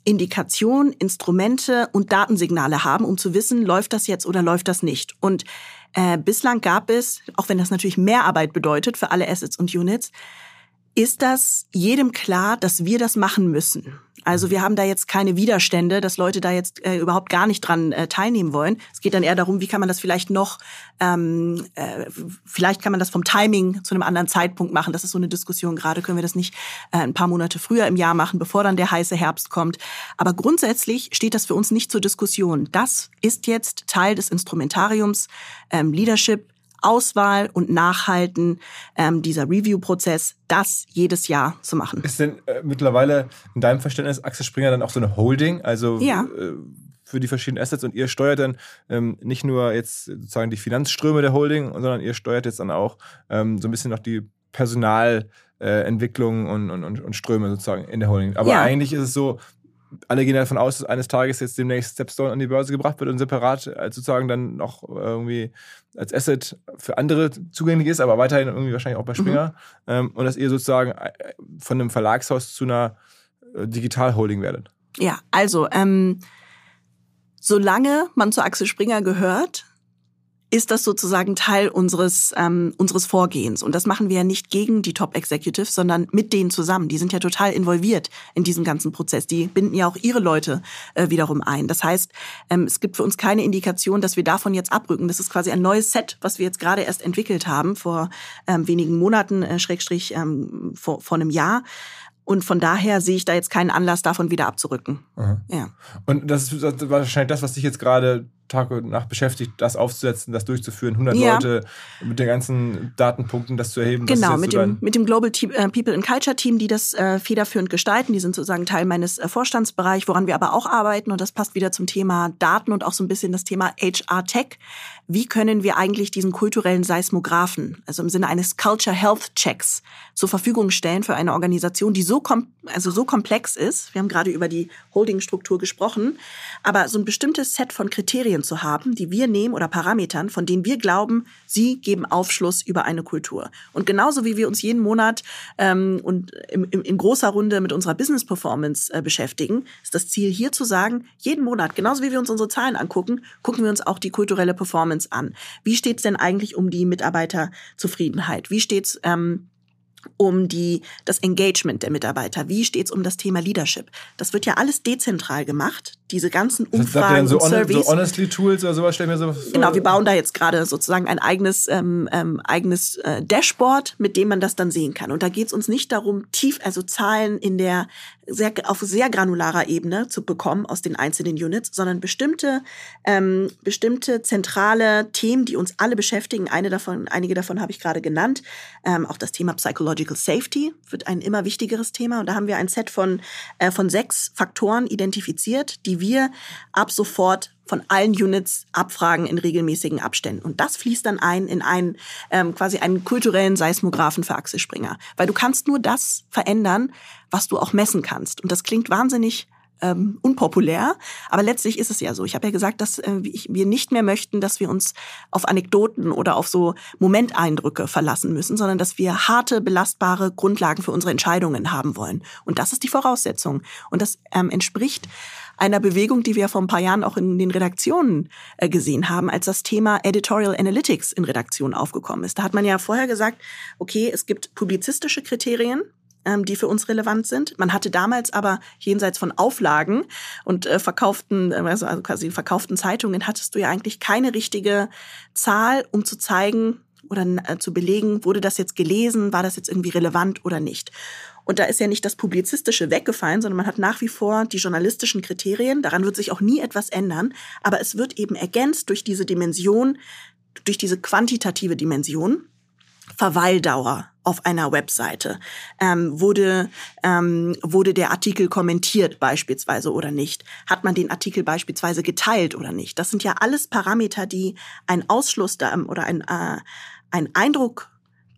Indikation, Instrumente und Datensignale haben, um zu wissen, läuft das jetzt oder läuft das nicht. Und äh, bislang gab es, auch wenn das natürlich mehr Arbeit bedeutet für alle Assets und Units, ist das jedem klar, dass wir das machen müssen. Also wir haben da jetzt keine Widerstände, dass Leute da jetzt äh, überhaupt gar nicht dran äh, teilnehmen wollen. Es geht dann eher darum, wie kann man das vielleicht noch, ähm, äh, vielleicht kann man das vom Timing zu einem anderen Zeitpunkt machen. Das ist so eine Diskussion. Gerade können wir das nicht äh, ein paar Monate früher im Jahr machen, bevor dann der heiße Herbst kommt. Aber grundsätzlich steht das für uns nicht zur Diskussion. Das ist jetzt Teil des Instrumentariums ähm, Leadership Auswahl und Nachhalten ähm, dieser Review-Prozess, das jedes Jahr zu machen. Ist denn äh, mittlerweile in deinem Verständnis Axel Springer dann auch so eine Holding? Also ja. äh, für die verschiedenen Assets und ihr steuert dann ähm, nicht nur jetzt sozusagen die Finanzströme der Holding, sondern ihr steuert jetzt dann auch ähm, so ein bisschen noch die Personalentwicklung äh, und, und, und Ströme sozusagen in der Holding. Aber Ja. eigentlich ist es so, alle gehen davon aus, dass eines Tages jetzt demnächst Stepstone an die Börse gebracht wird und separat als sozusagen dann noch irgendwie als Asset für andere zugänglich ist, aber weiterhin irgendwie wahrscheinlich auch bei Springer. Ähm, und dass ihr sozusagen äh, von einem Verlagshaus zu einer äh, Digital-Holding werdet. Ja, also ähm, solange man zu Axel Springer gehört, ist das sozusagen Teil unseres ähm, unseres Vorgehens und das machen wir ja nicht gegen die Top Executives, sondern mit denen zusammen. Die sind ja total involviert in diesem ganzen Prozess. Die binden ja auch ihre Leute äh, wiederum ein. Das heißt, ähm, es gibt für uns keine Indikation, dass wir davon jetzt abrücken. Das ist quasi ein neues Set, was wir jetzt gerade erst entwickelt haben vor ähm, wenigen Monaten, äh, Schrägstrich ähm, vor, vor einem Jahr. Und von daher sehe ich da jetzt keinen Anlass, davon wieder abzurücken. Ja. Und das ist wahrscheinlich das, was dich jetzt gerade Tag und Nacht beschäftigt, das aufzusetzen, das durchzuführen, 100 Ja. Leute mit den ganzen Datenpunkten, das zu erheben. Genau, mit so dem, mit dem Global Te äh, People and Culture Team, die das äh, federführend gestalten. Die sind sozusagen Teil meines äh, Vorstandsbereichs, woran wir aber auch arbeiten. Und das passt wieder zum Thema Daten und auch so ein bisschen das Thema HR Tech. Wie können wir eigentlich diesen kulturellen Seismographen, also im Sinne eines Culture Health Checks, zur Verfügung stellen für eine Organisation, die so, kom also so komplex ist? Wir haben gerade über die Holdingstruktur gesprochen, aber so ein bestimmtes Set von Kriterien zu haben, die wir nehmen oder Parametern, von denen wir glauben, sie geben Aufschluss über eine Kultur. Und genauso wie wir uns jeden Monat ähm, und im, im, in großer Runde mit unserer Business Performance äh, beschäftigen, ist das Ziel hier zu sagen, jeden Monat, genauso wie wir uns unsere Zahlen angucken, gucken wir uns auch die kulturelle Performance an. Wie steht es denn eigentlich um die Mitarbeiterzufriedenheit? Wie steht es ähm, um die, das Engagement der Mitarbeiter? Wie steht es um das Thema Leadership? Das wird ja alles dezentral gemacht, diese ganzen Das Umfragen dann so, und Surveys. so Honestly Tools oder sowas, stell mir so vor. Genau, wir bauen da jetzt gerade sozusagen ein eigenes, ähm, ähm, eigenes äh, Dashboard, mit dem man das dann sehen kann. Und da geht es uns nicht darum, tief, also Zahlen in der sehr, auf sehr granularer Ebene zu bekommen aus den einzelnen Units, sondern bestimmte, ähm, bestimmte zentrale Themen, die uns alle beschäftigen. Eine davon, einige davon habe ich gerade genannt. Ähm, auch das Thema Psychological Safety wird ein immer wichtigeres Thema. Und da haben wir ein Set von, äh, von sechs Faktoren identifiziert, die wir ab sofort von allen Units abfragen in regelmäßigen Abständen. Und das fließt dann ein in einen ähm, quasi einen kulturellen Seismographen für Axel Springer. Weil du kannst nur das verändern, was du auch messen kannst. Und das klingt wahnsinnig ähm, unpopulär, aber letztlich ist es ja so. Ich habe ja gesagt, dass äh, wir nicht mehr möchten, dass wir uns auf Anekdoten oder auf so Momenteindrücke verlassen müssen, sondern dass wir harte, belastbare Grundlagen für unsere Entscheidungen haben wollen. Und das ist die Voraussetzung. Und das ähm, entspricht einer Bewegung, die wir vor ein paar Jahren auch in den Redaktionen äh, gesehen haben, als das Thema Editorial Analytics in Redaktionen aufgekommen ist. Da hat man ja vorher gesagt, okay, es gibt publizistische Kriterien, ähm, die für uns relevant sind. Man hatte damals aber jenseits von Auflagen und äh, verkauften, äh, also also quasi verkauften Zeitungen, hattest du ja eigentlich keine richtige Zahl, um zu zeigen oder äh, zu belegen, wurde das jetzt gelesen, war das jetzt irgendwie relevant oder nicht. Und da ist ja nicht das Publizistische weggefallen, sondern man hat nach wie vor die journalistischen Kriterien. Daran wird sich auch nie etwas ändern. Aber es wird eben ergänzt durch diese Dimension, durch diese quantitative Dimension. Verweildauer auf einer Webseite? Ähm, wurde, ähm, wurde der Artikel kommentiert beispielsweise oder nicht? Hat man den Artikel beispielsweise geteilt oder nicht? Das sind ja alles Parameter, die einen Ausschluss da, oder ein, äh, einen Eindruck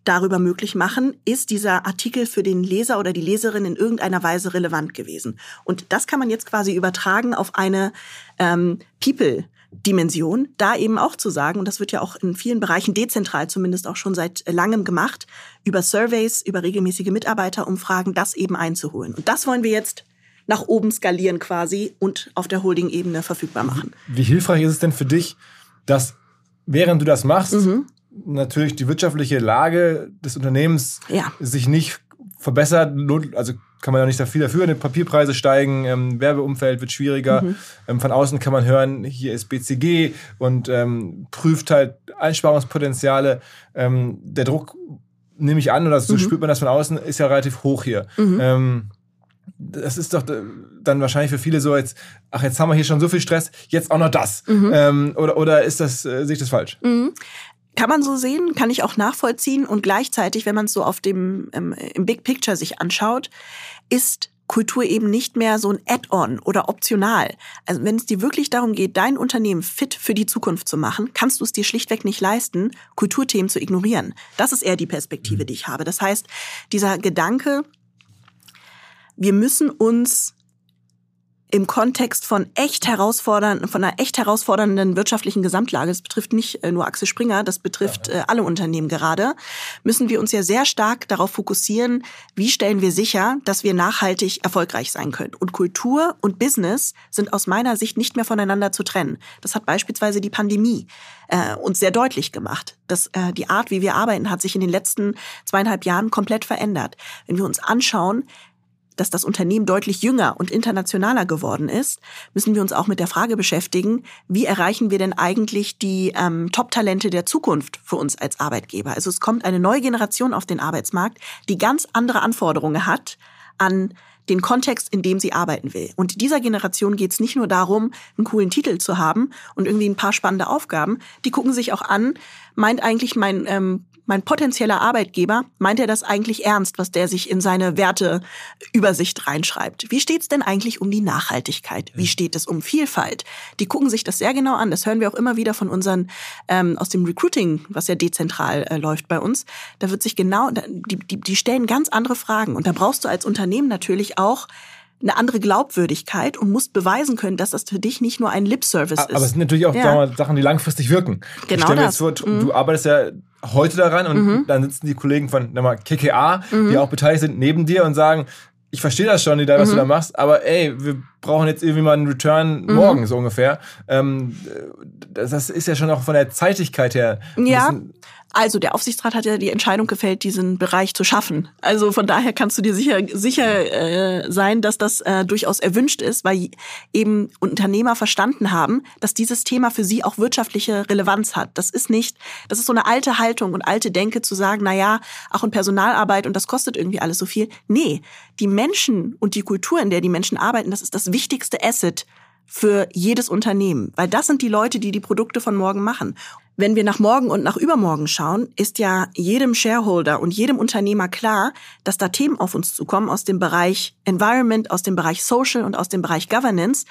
darüber möglich machen, ist dieser Artikel für den Leser oder die Leserin in irgendeiner Weise relevant gewesen. Und das kann man jetzt quasi übertragen auf eine ähm, People. Dimension, da eben auch zu sagen, und das wird ja auch in vielen Bereichen dezentral zumindest auch schon seit langem gemacht, über Surveys, über regelmäßige Mitarbeiterumfragen, das eben einzuholen. Und das wollen wir jetzt nach oben skalieren quasi und auf der Holding-Ebene verfügbar machen. Wie hilfreich ist es denn für dich, dass während du das machst, Mhm. Natürlich die wirtschaftliche Lage des Unternehmens Ja. sich nicht verbessert, also kann man ja nicht da viel dafür, die Papierpreise steigen, ähm, Werbeumfeld wird schwieriger, Mhm. ähm, von außen kann man hören, hier ist BCG und ähm, prüft halt Einsparungspotenziale. Ähm, der Druck, nehme ich an, oder so Mhm. spürt man das von außen, ist ja relativ hoch hier. Ähm, das ist doch äh, dann wahrscheinlich für viele so jetzt, ach, jetzt haben wir hier schon so viel Stress, jetzt auch noch das. Mhm. Ähm, oder, oder ist das, äh, sehe ich das falsch? Kann man so sehen, kann ich auch nachvollziehen. Und gleichzeitig, wenn man es so auf dem ähm, im Big Picture sich anschaut, ist Kultur eben nicht mehr so ein Add-on oder optional. Also wenn es dir wirklich darum geht, dein Unternehmen fit für die Zukunft zu machen, kannst du es dir schlichtweg nicht leisten, Kulturthemen zu ignorieren. Das ist eher die Perspektive, die ich habe. Das heißt, dieser Gedanke, wir müssen uns im Kontext von echt herausfordernden, von einer echt herausfordernden wirtschaftlichen Gesamtlage, das betrifft nicht äh, nur Axel Springer, das betrifft äh, alle Unternehmen gerade, müssen wir uns ja sehr stark darauf fokussieren, wie stellen wir sicher, dass wir nachhaltig erfolgreich sein können. Und Kultur und Business sind aus meiner Sicht nicht mehr voneinander zu trennen. Das hat beispielsweise die Pandemie äh, uns sehr deutlich gemacht. dass äh, die Art, wie wir arbeiten, hat sich in den letzten zweieinhalb Jahren komplett verändert. Wenn wir uns anschauen, dass das Unternehmen deutlich jünger und internationaler geworden ist, müssen wir uns auch mit der Frage beschäftigen, wie erreichen wir denn eigentlich die ähm, Top-Talente der Zukunft für uns als Arbeitgeber? Also es kommt eine neue Generation auf den Arbeitsmarkt, die ganz andere Anforderungen hat an den Kontext, in dem sie arbeiten will. Und dieser Generation geht es nicht nur darum, einen coolen Titel zu haben und irgendwie ein paar spannende Aufgaben. Die gucken sich auch an, meint eigentlich mein ähm, mein potenzieller Arbeitgeber, meint er das eigentlich ernst, was der sich in seine Werteübersicht reinschreibt? Wie steht's denn eigentlich um die Nachhaltigkeit? Wie steht es um Vielfalt? Die gucken sich das sehr genau an. Das hören wir auch immer wieder von unseren ähm, aus dem Recruiting, was ja dezentral äh, läuft bei uns. Da wird sich genau, die, die, die stellen ganz andere Fragen. Und da brauchst du als Unternehmen natürlich auch eine andere Glaubwürdigkeit und musst beweisen können, dass das für dich nicht nur ein Lip-Service ist. Aber es sind natürlich auch ja. mal, Sachen, die langfristig wirken. Genau das. Vor, mhm. Du arbeitest ja heute daran und mhm. dann sitzen die Kollegen von mal, KKA, mhm. die auch beteiligt sind, neben dir und sagen, ich verstehe das schon, was du mhm. da machst, aber ey, wir brauchen jetzt irgendwie mal einen Return mhm. morgen, so ungefähr. Ähm, das ist ja schon auch von der Zeitigkeit her. Ja. Also der Aufsichtsrat hat ja die Entscheidung gefällt, diesen Bereich zu schaffen. Also von daher kannst du dir sicher sicher äh, sein, dass das äh, durchaus erwünscht ist, weil eben Unternehmer verstanden haben, dass dieses Thema für sie auch wirtschaftliche Relevanz hat. Das ist nicht, das ist so eine alte Haltung und alte Denke zu sagen, na ja, auch in Personalarbeit und das kostet irgendwie alles so viel. Nee, die Menschen und die Kultur, in der die Menschen arbeiten, das ist das wichtigste Asset für jedes Unternehmen, weil das sind die Leute, die die Produkte von morgen machen. Wenn wir nach morgen und nach übermorgen schauen, ist ja jedem Shareholder und jedem Unternehmer klar, dass da Themen auf uns zukommen aus dem Bereich Environment, aus dem Bereich Social und aus dem Bereich Governance,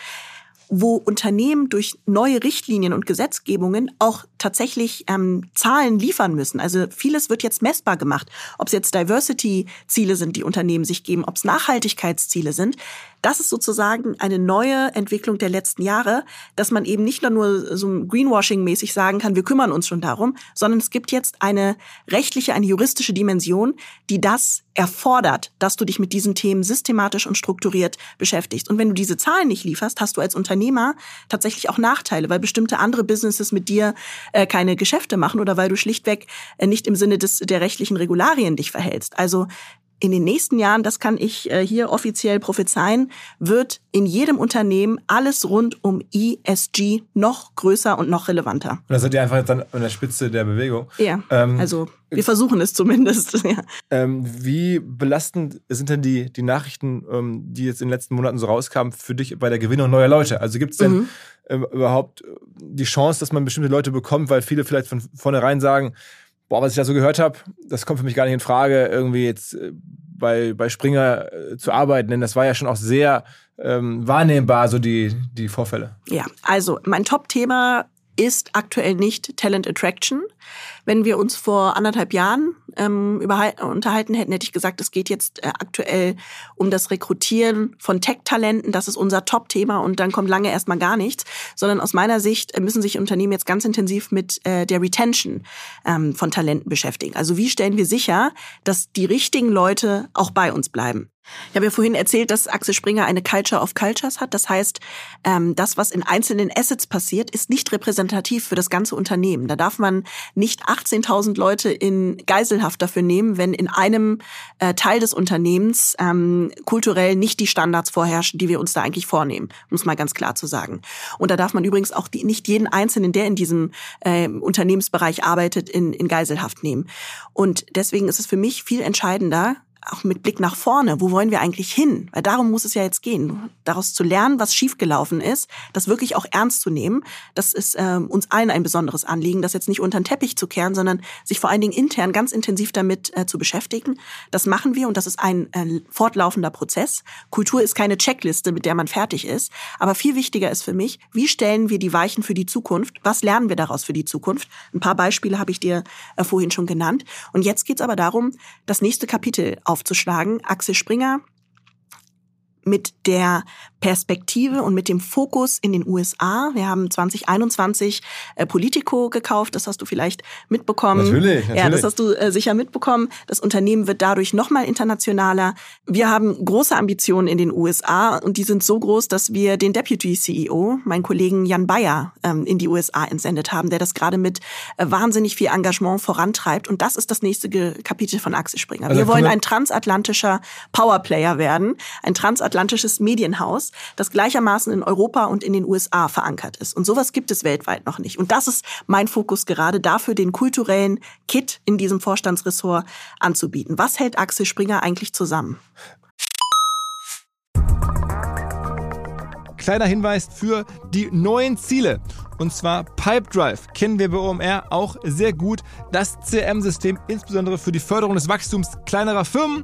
wo Unternehmen durch neue Richtlinien und Gesetzgebungen auch tatsächlich ähm, Zahlen liefern müssen. Also vieles wird jetzt messbar gemacht. Ob es jetzt Diversity-Ziele sind, die Unternehmen sich geben, ob es Nachhaltigkeitsziele sind. Das ist sozusagen eine neue Entwicklung der letzten Jahre, dass man eben nicht nur so Greenwashing-mäßig sagen kann, wir kümmern uns schon darum, sondern es gibt jetzt eine rechtliche, eine juristische Dimension, die das erfordert, dass du dich mit diesen Themen systematisch und strukturiert beschäftigst. Und wenn du diese Zahlen nicht lieferst, hast du als Unternehmer tatsächlich auch Nachteile, weil bestimmte andere Businesses mit dir äh, keine Geschäfte machen oder weil du schlichtweg äh, nicht im Sinne des, der rechtlichen Regularien dich verhältst. Also in den nächsten Jahren, das kann ich äh, hier offiziell prophezeien, wird in jedem Unternehmen alles rund um ESG noch größer und noch relevanter. Und da seid ihr einfach jetzt an der Spitze der Bewegung. Ja, ähm, also wir versuchen es zumindest. Ja. Ähm, wie belastend sind denn die, die Nachrichten, ähm, die jetzt in den letzten Monaten so rauskamen, für dich bei der Gewinnung neuer Leute? Also gibt es denn mhm. ähm, überhaupt die Chance, dass man bestimmte Leute bekommt, weil viele vielleicht von vornherein sagen, boah, was ich da so gehört habe, das kommt für mich gar nicht in Frage, irgendwie jetzt äh, bei, bei Springer äh, zu arbeiten, denn das war ja schon auch sehr ähm, wahrnehmbar, so die, die Vorfälle. Ja, also mein Top-Thema ist aktuell nicht Talent Attraction. Wenn wir uns vor anderthalb Jahren ähm, unterhalten hätten, hätte ich gesagt, es geht jetzt äh, aktuell um das Rekrutieren von Tech-Talenten. Das ist unser Top-Thema und dann kommt lange erstmal gar nichts. Sondern aus meiner Sicht äh, müssen sich Unternehmen jetzt ganz intensiv mit äh, der Retention ähm, von Talenten beschäftigen. Also wie stellen wir sicher, dass die richtigen Leute auch bei uns bleiben? Ich habe ja vorhin erzählt, dass Axel Springer eine Culture of Cultures hat. Das heißt, ähm, das, was in einzelnen Assets passiert, ist nicht repräsentativ für das ganze Unternehmen. Da darf man nicht 18.000 Leute in Geiselhaft dafür nehmen, wenn in einem äh, Teil des Unternehmens ähm, kulturell nicht die Standards vorherrschen, die wir uns da eigentlich vornehmen, um es mal ganz klar zu sagen. Und da darf man übrigens auch nicht jeden Einzelnen, der in diesem äh, Unternehmensbereich arbeitet, in Geiselhaft nehmen. Und deswegen ist es für mich viel entscheidender, auch mit Blick nach vorne, wo wollen wir eigentlich hin? Weil darum muss es ja jetzt gehen, daraus zu lernen, was schiefgelaufen ist, das wirklich auch ernst zu nehmen. Das ist äh, uns allen ein besonderes Anliegen, das jetzt nicht unter den Teppich zu kehren, sondern sich vor allen Dingen intern ganz intensiv damit äh, zu beschäftigen. Das machen wir und das ist ein äh, fortlaufender Prozess. Kultur ist keine Checkliste, mit der man fertig ist. Aber viel wichtiger ist für mich, wie stellen wir die Weichen für die Zukunft? Was lernen wir daraus für die Zukunft? Ein paar Beispiele habe ich dir äh, vorhin schon genannt. Und jetzt geht es aber darum, das nächste Kapitel aufzuschlagen. Axel Springer mit der Perspektive und mit dem Fokus in den USA. Wir haben 2021 äh, Politico gekauft, das hast du vielleicht mitbekommen. Natürlich, natürlich. Ja, das hast du äh, sicher mitbekommen. Das Unternehmen wird dadurch nochmal internationaler. Wir haben große Ambitionen in den USA und die sind so groß, dass wir den Deputy CEO, meinen Kollegen Jan Bayer, ähm, in die USA entsendet haben, der das gerade mit äh, wahnsinnig viel Engagement vorantreibt. Und das ist das nächste Kapitel von Axel Springer. Also wir wollen ein transatlantischer Powerplayer werden, ein transatlantisches Medienhaus das gleichermaßen in Europa und in den USA verankert ist. Und sowas gibt es weltweit noch nicht. Und das ist mein Fokus gerade dafür, den kulturellen Kit in diesem Vorstandsressort anzubieten. Was hält Axel Springer eigentlich zusammen? Kleiner Hinweis für die neuen Ziele. Und zwar Pipedrive kennen wir bei OMR auch sehr gut. Das CRM-System insbesondere für die Förderung des Wachstums kleinerer Firmen.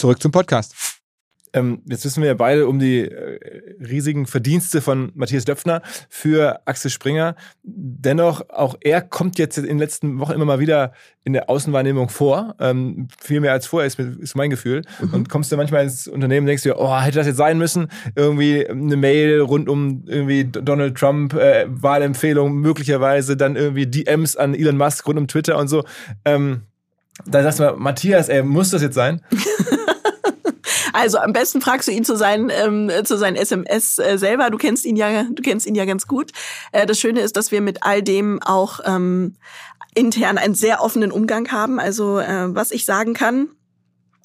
Zurück zum Podcast. Ähm, jetzt wissen wir ja beide um die äh, riesigen Verdienste von Matthias Döpfner für Axel Springer. Dennoch, auch er kommt jetzt in den letzten Wochen immer mal wieder in der Außenwahrnehmung vor. Ähm, viel mehr als vorher ist, ist mein Gefühl. Mhm. Und kommst du manchmal ins Unternehmen und denkst dir, oh, hätte das jetzt sein müssen? Irgendwie eine Mail rund um irgendwie Donald Trump, äh, Wahlempfehlung, möglicherweise dann irgendwie DMs an Elon Musk rund um Twitter und so. Ähm, da sagst du mal, Matthias, ey, muss das jetzt sein? Also am besten fragst du ihn zu seinen ähm, zu seinen SMS äh, selber. Du kennst ihn ja, du kennst ihn ja ganz gut. Äh, das Schöne ist, dass wir mit all dem auch ähm, intern einen sehr offenen Umgang haben. Also äh, was ich sagen kann,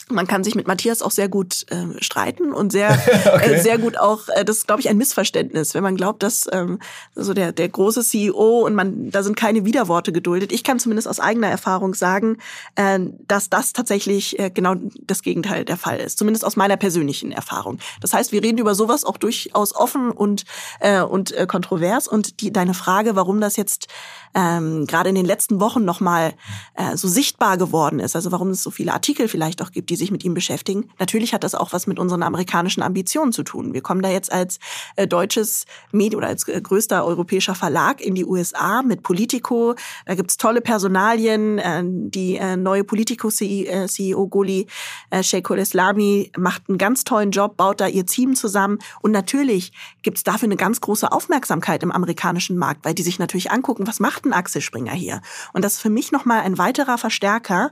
man kann sich mit Matthias auch sehr gut äh, streiten und sehr okay. äh, sehr gut auch äh, das ist glaube ich ein Missverständnis wenn man glaubt dass ähm, so der der große CEO und man da sind keine Widerworte geduldet. Ich kann zumindest aus eigener Erfahrung sagen äh, dass das tatsächlich äh, genau das Gegenteil der Fall ist zumindest aus meiner persönlichen Erfahrung. Das heißt wir reden über sowas auch durchaus offen und äh, und äh, kontrovers. Und die deine Frage warum das jetzt ähm, gerade in den letzten Wochen noch mal äh, so sichtbar geworden ist also warum es so viele Artikel vielleicht auch gibt die sich mit ihm beschäftigen. Natürlich hat das auch was mit unseren amerikanischen Ambitionen zu tun. Wir kommen da jetzt als äh, deutsches Medium oder als äh, größter europäischer Verlag in die USA mit Politico. Da gibt's tolle Personalien. Äh, die äh, neue Politico-CEO äh, Goli äh, Sheikh Islami macht einen ganz tollen Job, baut da ihr Team zusammen. Und natürlich gibt's dafür eine ganz große Aufmerksamkeit im amerikanischen Markt, weil die sich natürlich angucken, was macht ein Axel Springer hier? Und das ist für mich nochmal ein weiterer Verstärker,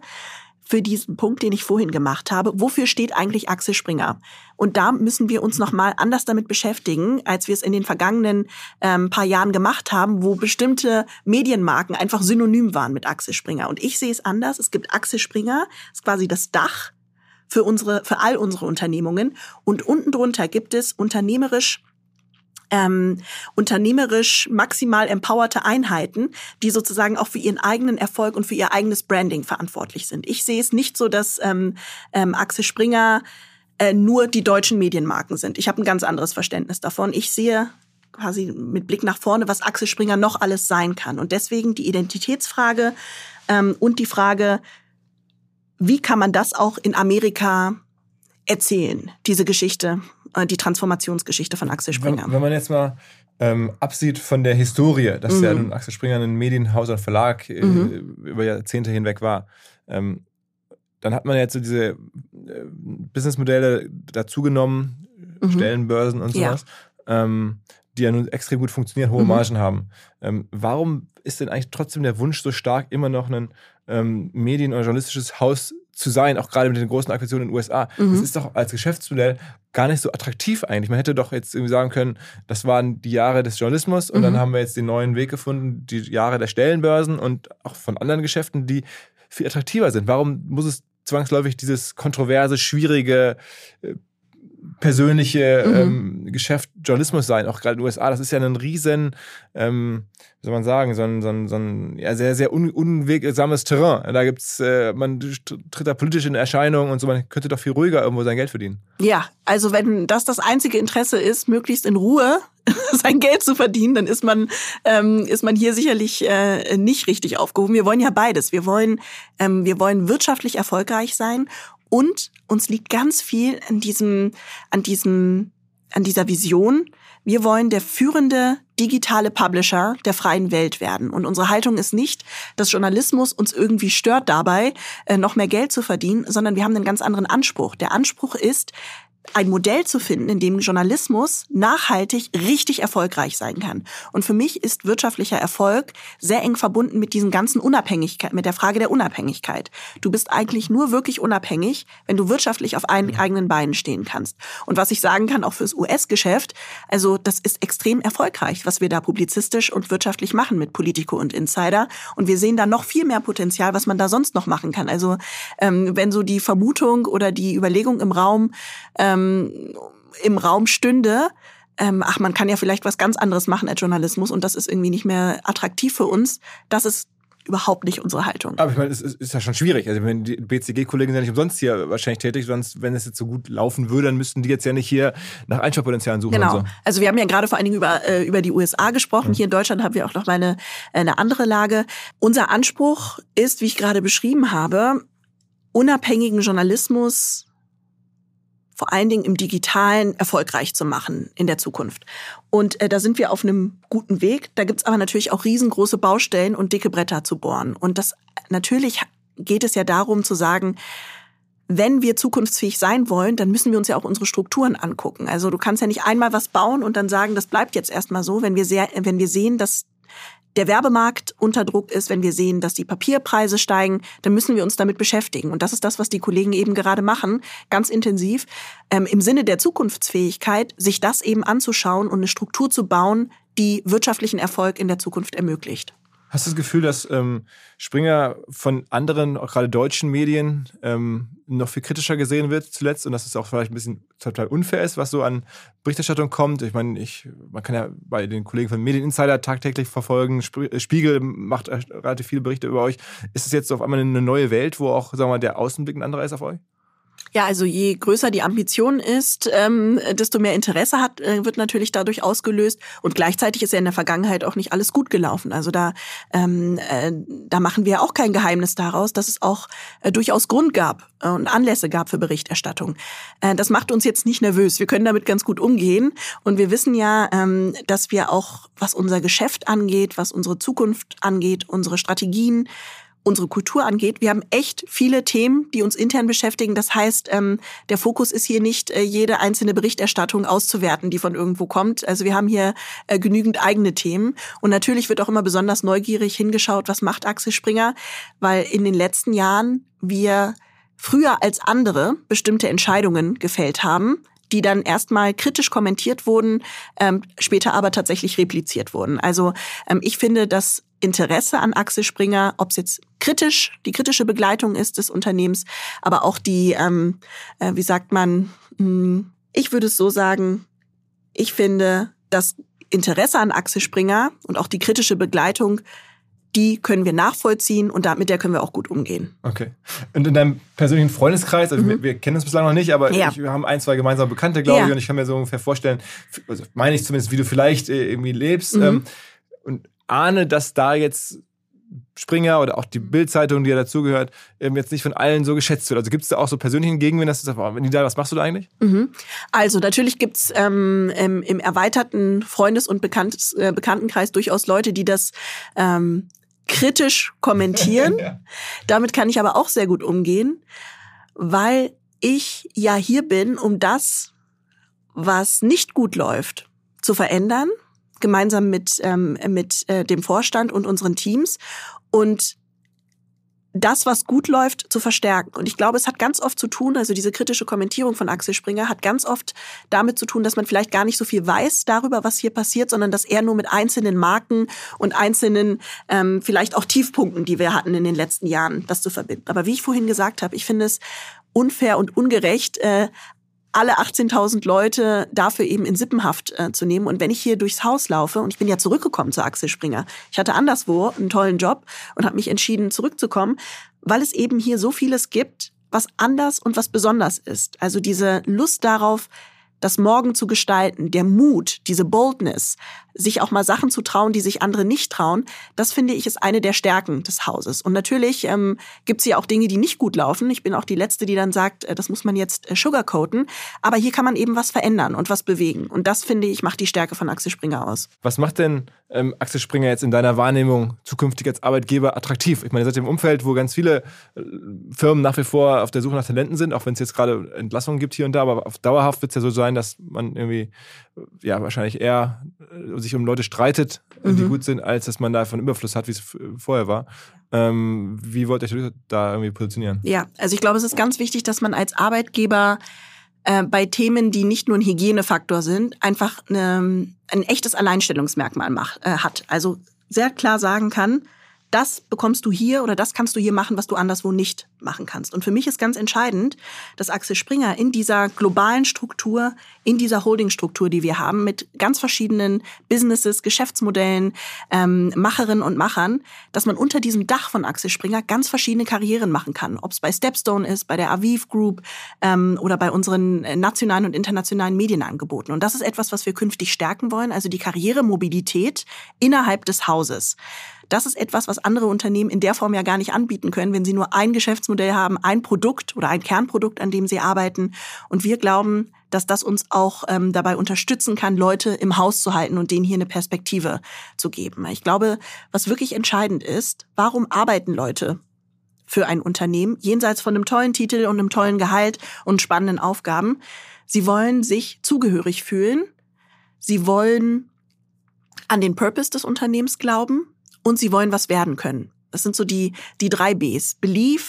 für diesen Punkt, den ich vorhin gemacht habe. Wofür steht eigentlich Axel Springer? Und da müssen wir uns nochmal anders damit beschäftigen, als wir es in den vergangenen ähm, paar Jahren gemacht haben, wo bestimmte Medienmarken einfach synonym waren mit Axel Springer. Und ich sehe es anders. Es gibt Axel Springer, ist quasi das Dach für unsere, für all unsere Unternehmungen. Und unten drunter gibt es unternehmerisch ähm, unternehmerisch maximal empowerte Einheiten, die sozusagen auch für ihren eigenen Erfolg und für ihr eigenes Branding verantwortlich sind. Ich sehe es nicht so, dass ähm, ähm, Axel Springer äh, nur die deutschen Medienmarken sind. Ich habe ein ganz anderes Verständnis davon. Ich sehe quasi mit Blick nach vorne, was Axel Springer noch alles sein kann. Und deswegen die Identitätsfrage ähm, und die Frage, wie kann man das auch in Amerika erzählen, diese Geschichte äh, die Transformationsgeschichte von Axel Springer. Wenn, wenn man jetzt mal ähm, absieht von der Historie, dass mhm. ja nun Axel Springer ein Medienhaus und Verlag äh, mhm. über Jahrzehnte hinweg war, ähm, dann hat man jetzt so diese äh, Businessmodelle dazugenommen, mhm. Stellenbörsen und sowas. Ja. Ähm, die ja nun extrem gut funktionieren, hohe mhm. Margen haben. Ähm, warum ist denn eigentlich trotzdem der Wunsch so stark, immer noch ein ähm, Medien- oder journalistisches Haus zu sein, auch gerade mit den großen Aktionen in den USA? Mhm. Das ist doch als Geschäftsmodell gar nicht so attraktiv eigentlich. Man hätte doch jetzt irgendwie sagen können, das waren die Jahre des Journalismus und mhm. dann haben wir jetzt den neuen Weg gefunden, die Jahre der Stellenbörsen und auch von anderen Geschäften, die viel attraktiver sind. Warum muss es zwangsläufig dieses kontroverse, schwierige, äh, persönliche mhm. ähm, Geschäft Journalismus sein, auch gerade in den USA. Das ist ja ein riesen, ähm, wie soll man sagen, so ein, so ein, so ein ja, sehr, sehr un unwegsames Terrain. Da gibt's, äh, man tritt da politisch in Erscheinung und so, man könnte doch viel ruhiger irgendwo sein Geld verdienen. Ja, also wenn das das einzige Interesse ist, möglichst in Ruhe sein Geld zu verdienen, dann ist man, ähm, ist man hier sicherlich äh, nicht richtig aufgehoben. Wir wollen ja beides. Wir wollen, ähm, wir wollen wirtschaftlich erfolgreich sein und uns liegt ganz viel an diesem, an diesem, an dieser Vision. Wir wollen der führende digitale Publisher der freien Welt werden. Und unsere Haltung ist nicht, dass Journalismus uns irgendwie stört dabei, äh, noch mehr Geld zu verdienen, sondern wir haben einen ganz anderen Anspruch. Der Anspruch ist, ein Modell zu finden, in dem Journalismus nachhaltig richtig erfolgreich sein kann. Und für mich ist wirtschaftlicher Erfolg sehr eng verbunden mit diesen ganzen Unabhängigkeit, mit der Frage der Unabhängigkeit. Du bist eigentlich nur wirklich unabhängig, wenn du wirtschaftlich auf einen eigenen Beinen stehen kannst. Und was ich sagen kann, auch fürs US-Geschäft, also das ist extrem erfolgreich, was wir da publizistisch und wirtschaftlich machen mit Politico und Insider. Und wir sehen da noch viel mehr Potenzial, was man da sonst noch machen kann. Also ähm, wenn so die Vermutung oder die Überlegung im Raum ähm, ähm, im Raum stünde, ähm, ach, man kann ja vielleicht was ganz anderes machen als Journalismus und das ist irgendwie nicht mehr attraktiv für uns. Das ist überhaupt nicht unsere Haltung. Aber ich meine, es ist, ist ja schon schwierig. Also wenn die BCG-Kollegen sind ja nicht umsonst hier wahrscheinlich tätig, sonst, wenn es jetzt so gut laufen würde, dann müssten die jetzt ja nicht hier nach Einsparpotenzialen suchen. Genau. So. Also wir haben ja gerade vor allen Dingen über, äh, über die USA gesprochen. Mhm. Hier in Deutschland haben wir auch noch mal eine, eine andere Lage. Unser Anspruch ist, wie ich gerade beschrieben habe, unabhängigen Journalismus vor allen Dingen im Digitalen erfolgreich zu machen in der Zukunft. Und äh, da sind wir auf einem guten Weg. Da gibt's aber natürlich auch riesengroße Baustellen und dicke Bretter zu bohren. Und das natürlich geht es ja darum zu sagen, wenn wir zukunftsfähig sein wollen, dann müssen wir uns ja auch unsere Strukturen angucken. Also du kannst ja nicht einmal was bauen und dann sagen, das bleibt jetzt erstmal so, wenn wir sehr, wenn wir sehen, dass der Werbemarkt unter Druck ist, wenn wir sehen, dass die Papierpreise steigen, dann müssen wir uns damit beschäftigen. Und das ist das, was die Kollegen eben gerade machen, ganz intensiv, ähm, im Sinne der Zukunftsfähigkeit, sich das eben anzuschauen und eine Struktur zu bauen, die wirtschaftlichen Erfolg in der Zukunft ermöglicht. Hast du das Gefühl, dass ähm, Springer von anderen, auch gerade deutschen Medien, ähm, noch viel kritischer gesehen wird zuletzt und dass es auch vielleicht ein bisschen total unfair ist, was so an Berichterstattung kommt? Ich meine, ich, man kann ja bei den Kollegen von Medien Insider tagtäglich verfolgen. Äh, Spiegel macht relativ viele Berichte über euch. Ist es jetzt auf einmal eine neue Welt, wo auch, sagen wir mal, der Außenblick ein anderer ist auf euch? Ja, also je größer die Ambition ist, ähm, desto mehr Interesse hat, äh, wird natürlich dadurch ausgelöst. Und gleichzeitig ist ja in der Vergangenheit auch nicht alles gut gelaufen. Also da, ähm, äh, da machen wir auch kein Geheimnis daraus, dass es auch äh, durchaus Grund gab äh, und Anlässe gab für Berichterstattung. Äh, das macht uns jetzt nicht nervös. Wir können damit ganz gut umgehen. Und wir wissen ja, ähm, dass wir auch, was unser Geschäft angeht, was unsere Zukunft angeht, unsere Strategien, unsere Kultur angeht. Wir haben echt viele Themen, die uns intern beschäftigen. Das heißt, ähm, der Fokus ist hier nicht, äh, jede einzelne Berichterstattung auszuwerten, die von irgendwo kommt. Also wir haben hier äh, genügend eigene Themen. Und natürlich wird auch immer besonders neugierig hingeschaut, was macht Axel Springer, weil in den letzten Jahren wir früher als andere bestimmte Entscheidungen gefällt haben, die dann erstmal kritisch kommentiert wurden, ähm, später aber tatsächlich repliziert wurden. Also ähm, ich finde, dass Interesse an Axel Springer, ob es jetzt kritisch, die kritische Begleitung ist des Unternehmens, aber auch die, ähm, äh, wie sagt man, mh, hm, ich würde es so sagen, ich finde, das Interesse an Axel Springer und auch die kritische Begleitung die können wir nachvollziehen und damit der können wir auch gut umgehen. Okay. Und in deinem persönlichen Freundeskreis, also mhm. wir, wir, kennen uns bislang noch nicht, aber ja. ich, wir haben ein, zwei gemeinsame Bekannte, glaube ja. ich, und ich kann mir so ungefähr vorstellen, also meine ich zumindest, wie du vielleicht äh, irgendwie lebst. Mhm. Ähm, und ahne, dass da jetzt Springer oder auch die Bildzeitung, die ja dazugehört, ähm, jetzt nicht von allen so geschätzt wird. Also gibt es da auch so persönlichen Gegenwind, dass du sagst, oh, Nida, was machst du da eigentlich? Mhm. Also natürlich gibt es ähm, im, im, erweiterten Freundes- und Bekannt, äh, Bekanntenkreis durchaus Leute, die das ähm, kritisch kommentieren. ja. Damit kann ich aber auch sehr gut umgehen, weil ich ja hier bin, um das, was nicht gut läuft, zu verändern gemeinsam mit, ähm, mit äh, dem Vorstand und unseren Teams. Und das, was gut läuft, zu verstärken. Und ich glaube, es hat ganz oft zu tun, also diese kritische Kommentierung von Axel Springer hat ganz oft damit zu tun, dass man vielleicht gar nicht so viel weiß darüber, was hier passiert, sondern dass er nur mit einzelnen Marken und einzelnen ähm, vielleicht auch Tiefpunkten, die wir hatten in den letzten Jahren, das zu verbinden. Aber wie ich vorhin gesagt habe, ich finde es unfair und ungerecht, äh, alle 18.000 Leute dafür eben in Sippenhaft äh, zu nehmen. Und wenn ich hier durchs Haus laufe, und ich bin ja zurückgekommen zu Axel Springer, ich hatte anderswo einen tollen Job und habe mich entschieden, zurückzukommen, weil es eben hier so vieles gibt, was anders und was besonders ist. Also diese Lust darauf, das Morgen zu gestalten, der Mut, diese Boldness, sich auch mal Sachen zu trauen, die sich andere nicht trauen, das finde ich ist eine der Stärken des Hauses. Und natürlich ähm, gibt es hier auch Dinge, die nicht gut laufen. Ich bin auch die Letzte, die dann sagt, äh, das muss man jetzt äh, sugarcoaten. Aber hier kann man eben was verändern und was bewegen. Und das finde ich macht die Stärke von Axel Springer aus. Was macht denn ähm, Axel Springer jetzt in deiner Wahrnehmung zukünftig als Arbeitgeber attraktiv? Ich meine, seid im Umfeld, wo ganz viele äh, Firmen nach wie vor auf der Suche nach Talenten sind, auch wenn es jetzt gerade Entlassungen gibt hier und da, aber auf dauerhaft wird es ja so sein, dass man irgendwie ja wahrscheinlich eher äh, sich um Leute streitet, mhm. die gut sind, als dass man da von Überfluss hat, wie es vorher war. Ähm, wie wollt ihr euch da irgendwie positionieren? Ja, also ich glaube, es ist ganz wichtig, dass man als Arbeitgeber äh, bei Themen, die nicht nur ein Hygienefaktor sind, einfach eine, ein echtes Alleinstellungsmerkmal macht, äh, hat. Also sehr klar sagen kann, das bekommst du hier oder das kannst du hier machen, was du anderswo nicht machen kannst. Und für mich ist ganz entscheidend, dass Axel Springer in dieser globalen Struktur, in dieser Holdingstruktur, die wir haben, mit ganz verschiedenen Businesses, Geschäftsmodellen, ähm, Macherinnen und Machern, dass man unter diesem Dach von Axel Springer ganz verschiedene Karrieren machen kann. Ob es bei Stepstone ist, bei der Aviv Group ähm, oder bei unseren nationalen und internationalen Medienangeboten. Und das ist etwas, was wir künftig stärken wollen, also die Karrieremobilität innerhalb des Hauses. Das ist etwas, was andere Unternehmen in der Form ja gar nicht anbieten können, wenn sie nur ein Geschäftsmodell haben, ein Produkt oder ein Kernprodukt, an dem sie arbeiten. Und wir glauben, dass das uns auch ähm, dabei unterstützen kann, Leute im Haus zu halten und denen hier eine Perspektive zu geben. Ich glaube, was wirklich entscheidend ist, warum arbeiten Leute für ein Unternehmen, jenseits von einem tollen Titel und einem tollen Gehalt und spannenden Aufgaben? Sie wollen sich zugehörig fühlen. Sie wollen an den Purpose des Unternehmens glauben und sie wollen was werden können. Das sind so die, die drei Bs. Believe,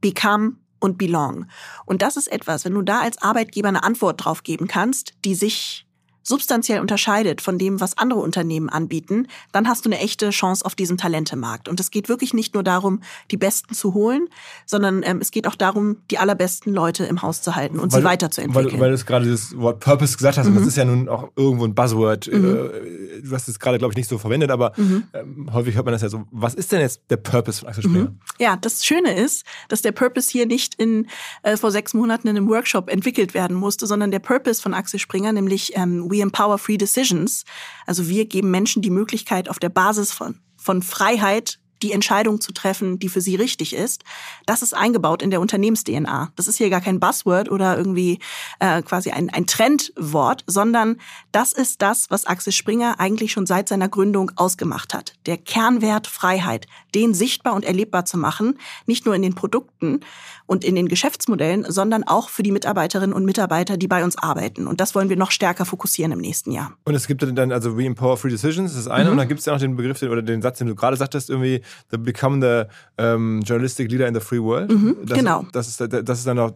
Become und Belong. Und das ist etwas, wenn du da als Arbeitgeber eine Antwort drauf geben kannst, die sich substanziell unterscheidet von dem, was andere Unternehmen anbieten, dann hast du eine echte Chance auf diesen Talentemarkt. Und es geht wirklich nicht nur darum, die Besten zu holen, sondern ähm, es geht auch darum, die allerbesten Leute im Haus zu halten und weil, sie weiterzuentwickeln. Weil, weil du gerade das Wort Purpose gesagt hast, mhm. und das mhm. ist ja nun auch irgendwo ein Buzzword. Mhm. Äh, du hast es gerade, glaube ich, nicht so verwendet, aber mhm. ähm, häufig hört man das ja so. Was ist denn jetzt der Purpose von Axel Springer? Mhm. Ja, das Schöne ist, dass der Purpose hier nicht in, äh, vor sechs Monaten in einem Workshop entwickelt werden musste, sondern der Purpose von Axel Springer, nämlich ähm, We Empower Free Decisions. Also wir geben Menschen die Möglichkeit, auf der Basis von, von Freiheit die Entscheidung zu treffen, die für sie richtig ist, das ist eingebaut in der Unternehmens-DNA. Das ist hier gar kein Buzzword oder irgendwie äh, quasi ein, ein Trendwort, sondern das ist das, was Axel Springer eigentlich schon seit seiner Gründung ausgemacht hat. Der Kernwert Freiheit, den sichtbar und erlebbar zu machen, nicht nur in den Produkten und in den Geschäftsmodellen, sondern auch für die Mitarbeiterinnen und Mitarbeiter, die bei uns arbeiten. Und das wollen wir noch stärker fokussieren im nächsten Jahr. Und es gibt dann also We Empower Free Decisions, das ist eine, mhm. und dann gibt es ja noch den Begriff oder den Satz, den du gerade sagtest, irgendwie the become the um, journalistic leader in the free world. Mhm, das, genau. Das ist, das ist dann auch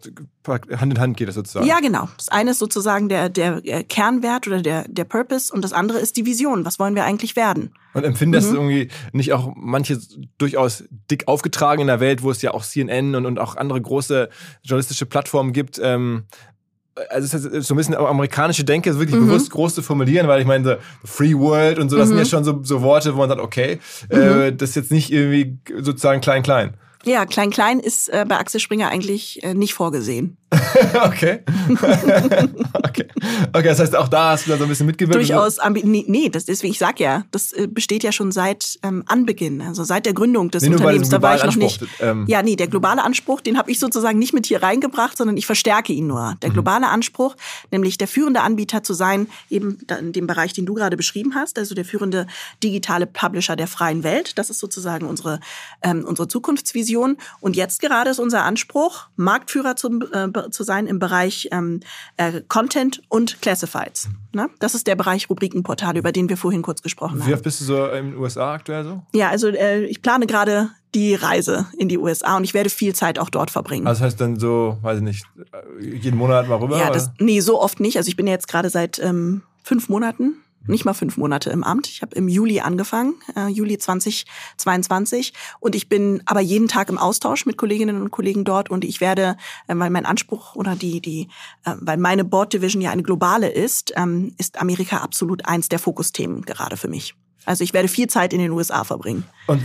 Hand in Hand geht das sozusagen. Ja, genau. Das eine ist sozusagen der, der Kernwert oder der, der Purpose und das andere ist die Vision. Was wollen wir eigentlich werden? Und empfindest mhm. irgendwie nicht auch manche durchaus dick aufgetragen in der Welt, wo es ja auch CNN und, und auch andere große journalistische Plattformen gibt, ähm, also es ist so ein bisschen amerikanische Denke, wirklich mhm. bewusst groß zu formulieren, weil ich meine, so Free World und so, das mhm. sind ja schon so, so Worte, wo man sagt, okay, äh, mhm. äh, das ist jetzt nicht irgendwie sozusagen klein-klein. Ja, Klein-Klein ist äh, bei Axel Springer eigentlich äh, nicht vorgesehen. okay. okay. Okay, das heißt, auch da hast du da so ein bisschen mitgewirkt. Durchaus, nee, nee, das ist, wie ich sag ja, das äh, besteht ja schon seit ähm, Anbeginn, also seit der Gründung des nee, Unternehmens. Da war ich noch nicht. Ähm, ja, nee, der globale Anspruch, den habe ich sozusagen nicht mit hier reingebracht, sondern ich verstärke ihn nur. Der mhm. globale Anspruch, nämlich der führende Anbieter zu sein, eben in dem Bereich, den du gerade beschrieben hast, also der führende digitale Publisher der freien Welt. Das ist sozusagen unsere, ähm, unsere Zukunftsvision. Und jetzt gerade ist unser Anspruch, Marktführer zum äh, zu sein im Bereich ähm, äh, Content und Classifieds. Ne? Das ist der Bereich Rubrikenportale, über den wir vorhin kurz gesprochen Wie haben. oft bist du so in den USA aktuell so? Ja, also äh, ich plane gerade die Reise in die USA und ich werde viel Zeit auch dort verbringen. Also das heißt dann so, weiß ich nicht, jeden Monat mal rüber? ja, das, nee, so oft nicht. Also ich bin ja jetzt gerade seit ähm, fünf Monaten, nicht mal fünf Monate im Amt. Ich habe im Juli angefangen, äh, Juli 2022. Und ich bin aber jeden Tag im Austausch mit Kolleginnen und Kollegen dort und ich werde, äh, weil mein Anspruch oder die, die, äh, weil meine Board Division ja eine globale ist, ähm, ist Amerika absolut eins der Fokusthemen gerade für mich. Also ich werde viel Zeit in den USA verbringen. Und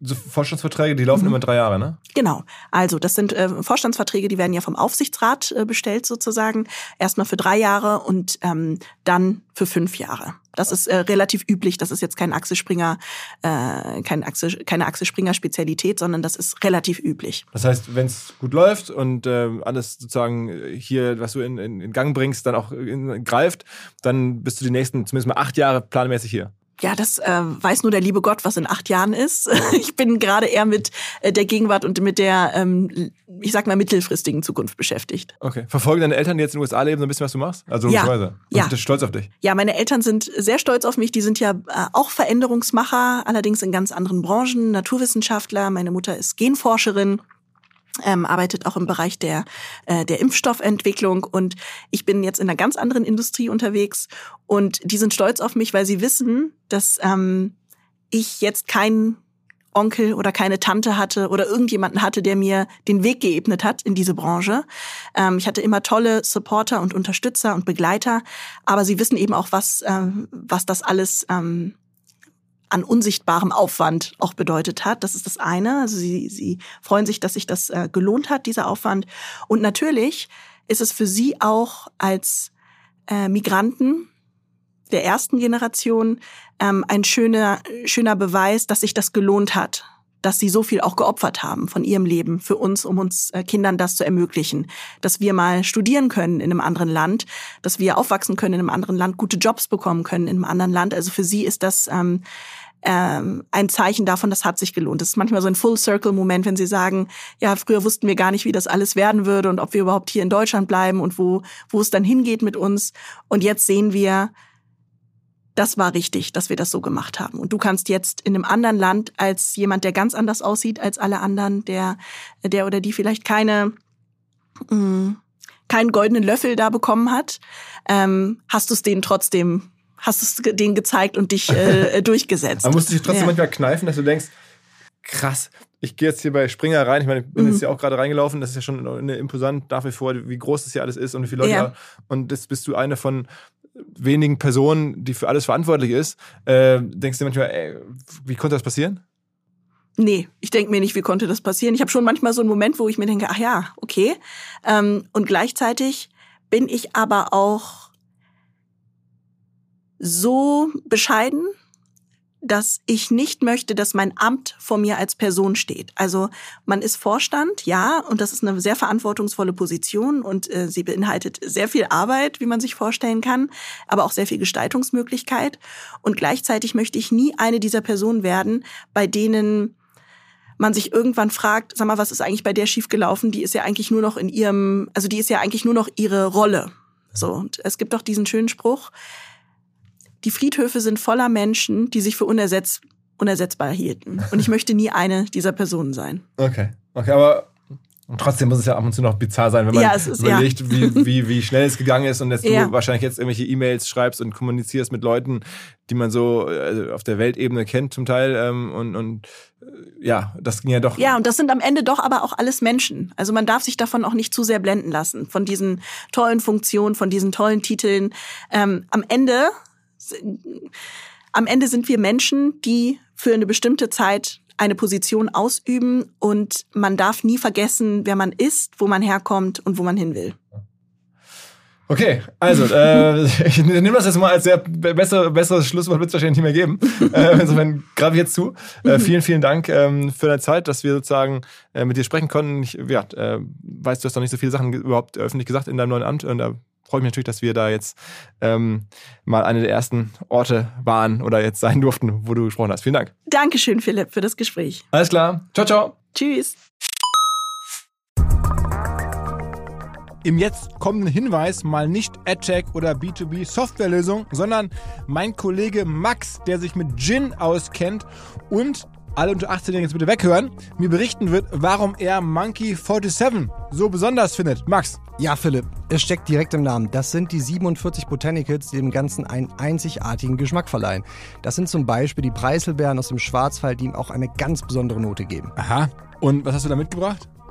so Vorstandsverträge, die laufen immer drei Jahre, ne? Genau. Also das sind äh, Vorstandsverträge, die werden ja vom Aufsichtsrat äh, bestellt sozusagen. Erstmal für drei Jahre und ähm, dann für fünf Jahre. Das ist äh, relativ üblich. Das ist jetzt kein Axel Springer, äh, kein Axel, keine Axel Springer Spezialität, sondern das ist relativ üblich. Das heißt, wenn es gut läuft und äh, alles sozusagen hier, was du in, in, in Gang bringst, dann auch in, greift, dann bist du die nächsten zumindest mal acht Jahre planmäßig hier. Ja, das äh, weiß nur der liebe Gott, was in acht Jahren ist. Ich bin gerade eher mit äh, der Gegenwart und mit der, ähm, ich sag mal, mittelfristigen Zukunft beschäftigt. Okay. Verfolgen deine Eltern, die jetzt in den USA leben, so ein bisschen, was du machst? Also Ja. logischerweise. Ja. Sind stolz auf dich? Ja, meine Eltern sind sehr stolz auf mich. Die sind ja äh, auch Veränderungsmacher, allerdings in ganz anderen Branchen, Naturwissenschaftler. Meine Mutter ist Genforscherin. Ähm, arbeitet auch im Bereich der, äh, der Impfstoffentwicklung. Und ich bin jetzt in einer ganz anderen Industrie unterwegs. Und die sind stolz auf mich, weil sie wissen, dass ähm, ich jetzt keinen Onkel oder keine Tante hatte oder irgendjemanden hatte, der mir den Weg geebnet hat in diese Branche. Ähm, ich hatte immer tolle Supporter und Unterstützer und Begleiter, aber sie wissen eben auch, was, ähm, was das alles ähm, an unsichtbarem Aufwand auch bedeutet hat. Das ist das eine. Also sie, sie freuen sich, dass sich das äh, gelohnt hat, dieser Aufwand. Und natürlich ist es für sie auch als äh, Migranten der ersten Generation ähm, ein schöner, schöner Beweis, dass sich das gelohnt hat, dass sie so viel auch geopfert haben von ihrem Leben für uns, um uns äh, Kindern das zu ermöglichen, dass wir mal studieren können in einem anderen Land, dass wir aufwachsen können in einem anderen Land, gute Jobs bekommen können in einem anderen Land. Also für sie ist das ähm, ähm, ein Zeichen davon, das hat sich gelohnt. Das ist manchmal so ein Full-Circle-Moment, wenn sie sagen, ja, früher wussten wir gar nicht, wie das alles werden würde und ob wir überhaupt hier in Deutschland bleiben und wo, wo es dann hingeht mit uns. Und jetzt sehen wir, das war richtig, dass wir das so gemacht haben. Und du kannst jetzt in einem anderen Land als jemand, der ganz anders aussieht als alle anderen, der, der oder die vielleicht keine, mh, keinen goldenen Löffel da bekommen hat, ähm, hast du es denen trotzdem, hast du es denen gezeigt und dich äh, durchgesetzt. Man muss dich trotzdem Ja. manchmal kneifen, dass du denkst, krass, ich gehe jetzt hier bei Springer rein. Ich meine, ich bin Mhm. jetzt ja auch gerade reingelaufen. Das ist ja schon eine imposant nach wie vor, wie groß das hier alles ist und wie viele Leute. Ja. da- Und jetzt bist du eine von wenigen Personen, die für alles verantwortlich ist. Äh, denkst du manchmal, ey, wie konnte das passieren? Nee, ich denke mir nicht, wie konnte das passieren. Ich habe schon manchmal so einen Moment, wo ich mir denke, ach ja, okay. Ähm, und gleichzeitig bin ich aber auch so bescheiden, dass ich nicht möchte, dass mein Amt vor mir als Person steht. Also man ist Vorstand, ja, und das ist eine sehr verantwortungsvolle Position und äh, sie beinhaltet sehr viel Arbeit, wie man sich vorstellen kann, aber auch sehr viel Gestaltungsmöglichkeit. Und gleichzeitig möchte ich nie eine dieser Personen werden, bei denen man sich irgendwann fragt, sag mal, was ist eigentlich bei der schiefgelaufen? Die ist ja eigentlich nur noch in ihrem, also die ist ja eigentlich nur noch ihre Rolle. So, und es gibt doch diesen schönen Spruch, die Friedhöfe sind voller Menschen, die sich für unersetz, unersetzbar hielten. Und ich möchte nie eine dieser Personen sein. Okay. Okay, aber trotzdem muss es ja ab und zu noch bizarr sein, wenn man Ja, ist- ja. überlegt, wie, wie, wie schnell es gegangen ist und dass Ja. du wahrscheinlich jetzt irgendwelche E-Mails schreibst und kommunizierst mit Leuten, die man so äh, auf der Weltebene kennt zum Teil. Ähm, und und äh, ja, das ging ja doch. Ja, und das sind am Ende doch aber auch alles Menschen. Also man darf sich davon auch nicht zu sehr blenden lassen, von diesen tollen Funktionen, von diesen tollen Titeln. Ähm, am Ende, am Ende sind wir Menschen, die für eine bestimmte Zeit eine Position ausüben und man darf nie vergessen, wer man ist, wo man herkommt und wo man hin will. Okay, also äh, ich nehme das jetzt mal als sehr be- besser, besseres Schlusswort, wird es wahrscheinlich nicht mehr geben. äh, insofern greife ich jetzt zu. Äh, vielen, vielen Dank ähm, für deine Zeit, dass wir sozusagen äh, mit dir sprechen konnten. Ich ja, äh, weiß, du hast noch nicht so viele Sachen überhaupt öffentlich gesagt in deinem neuen Amt und da freue ich mich natürlich, dass wir da jetzt ähm, mal eine der ersten Orte waren oder jetzt sein durften, wo du gesprochen hast. Vielen Dank. Dankeschön, Philipp, für das Gespräch. Alles klar. Ciao, ciao. Tschüss. im jetzt kommenden Hinweis mal nicht AdTech oder B2B Softwarelösung, sondern mein Kollege Max, der sich mit Gin auskennt und alle unter 18 jetzt bitte weghören, mir berichten wird, warum er Monkey 47 so besonders findet. Max. Ja, Philipp, es steckt direkt im Namen. Das sind die 47 Botanicals, die dem Ganzen einen einzigartigen Geschmack verleihen. Das sind zum Beispiel die Preiselbeeren aus dem Schwarzwald, die ihm auch eine ganz besondere Note geben. Aha. Und was hast du da mitgebracht?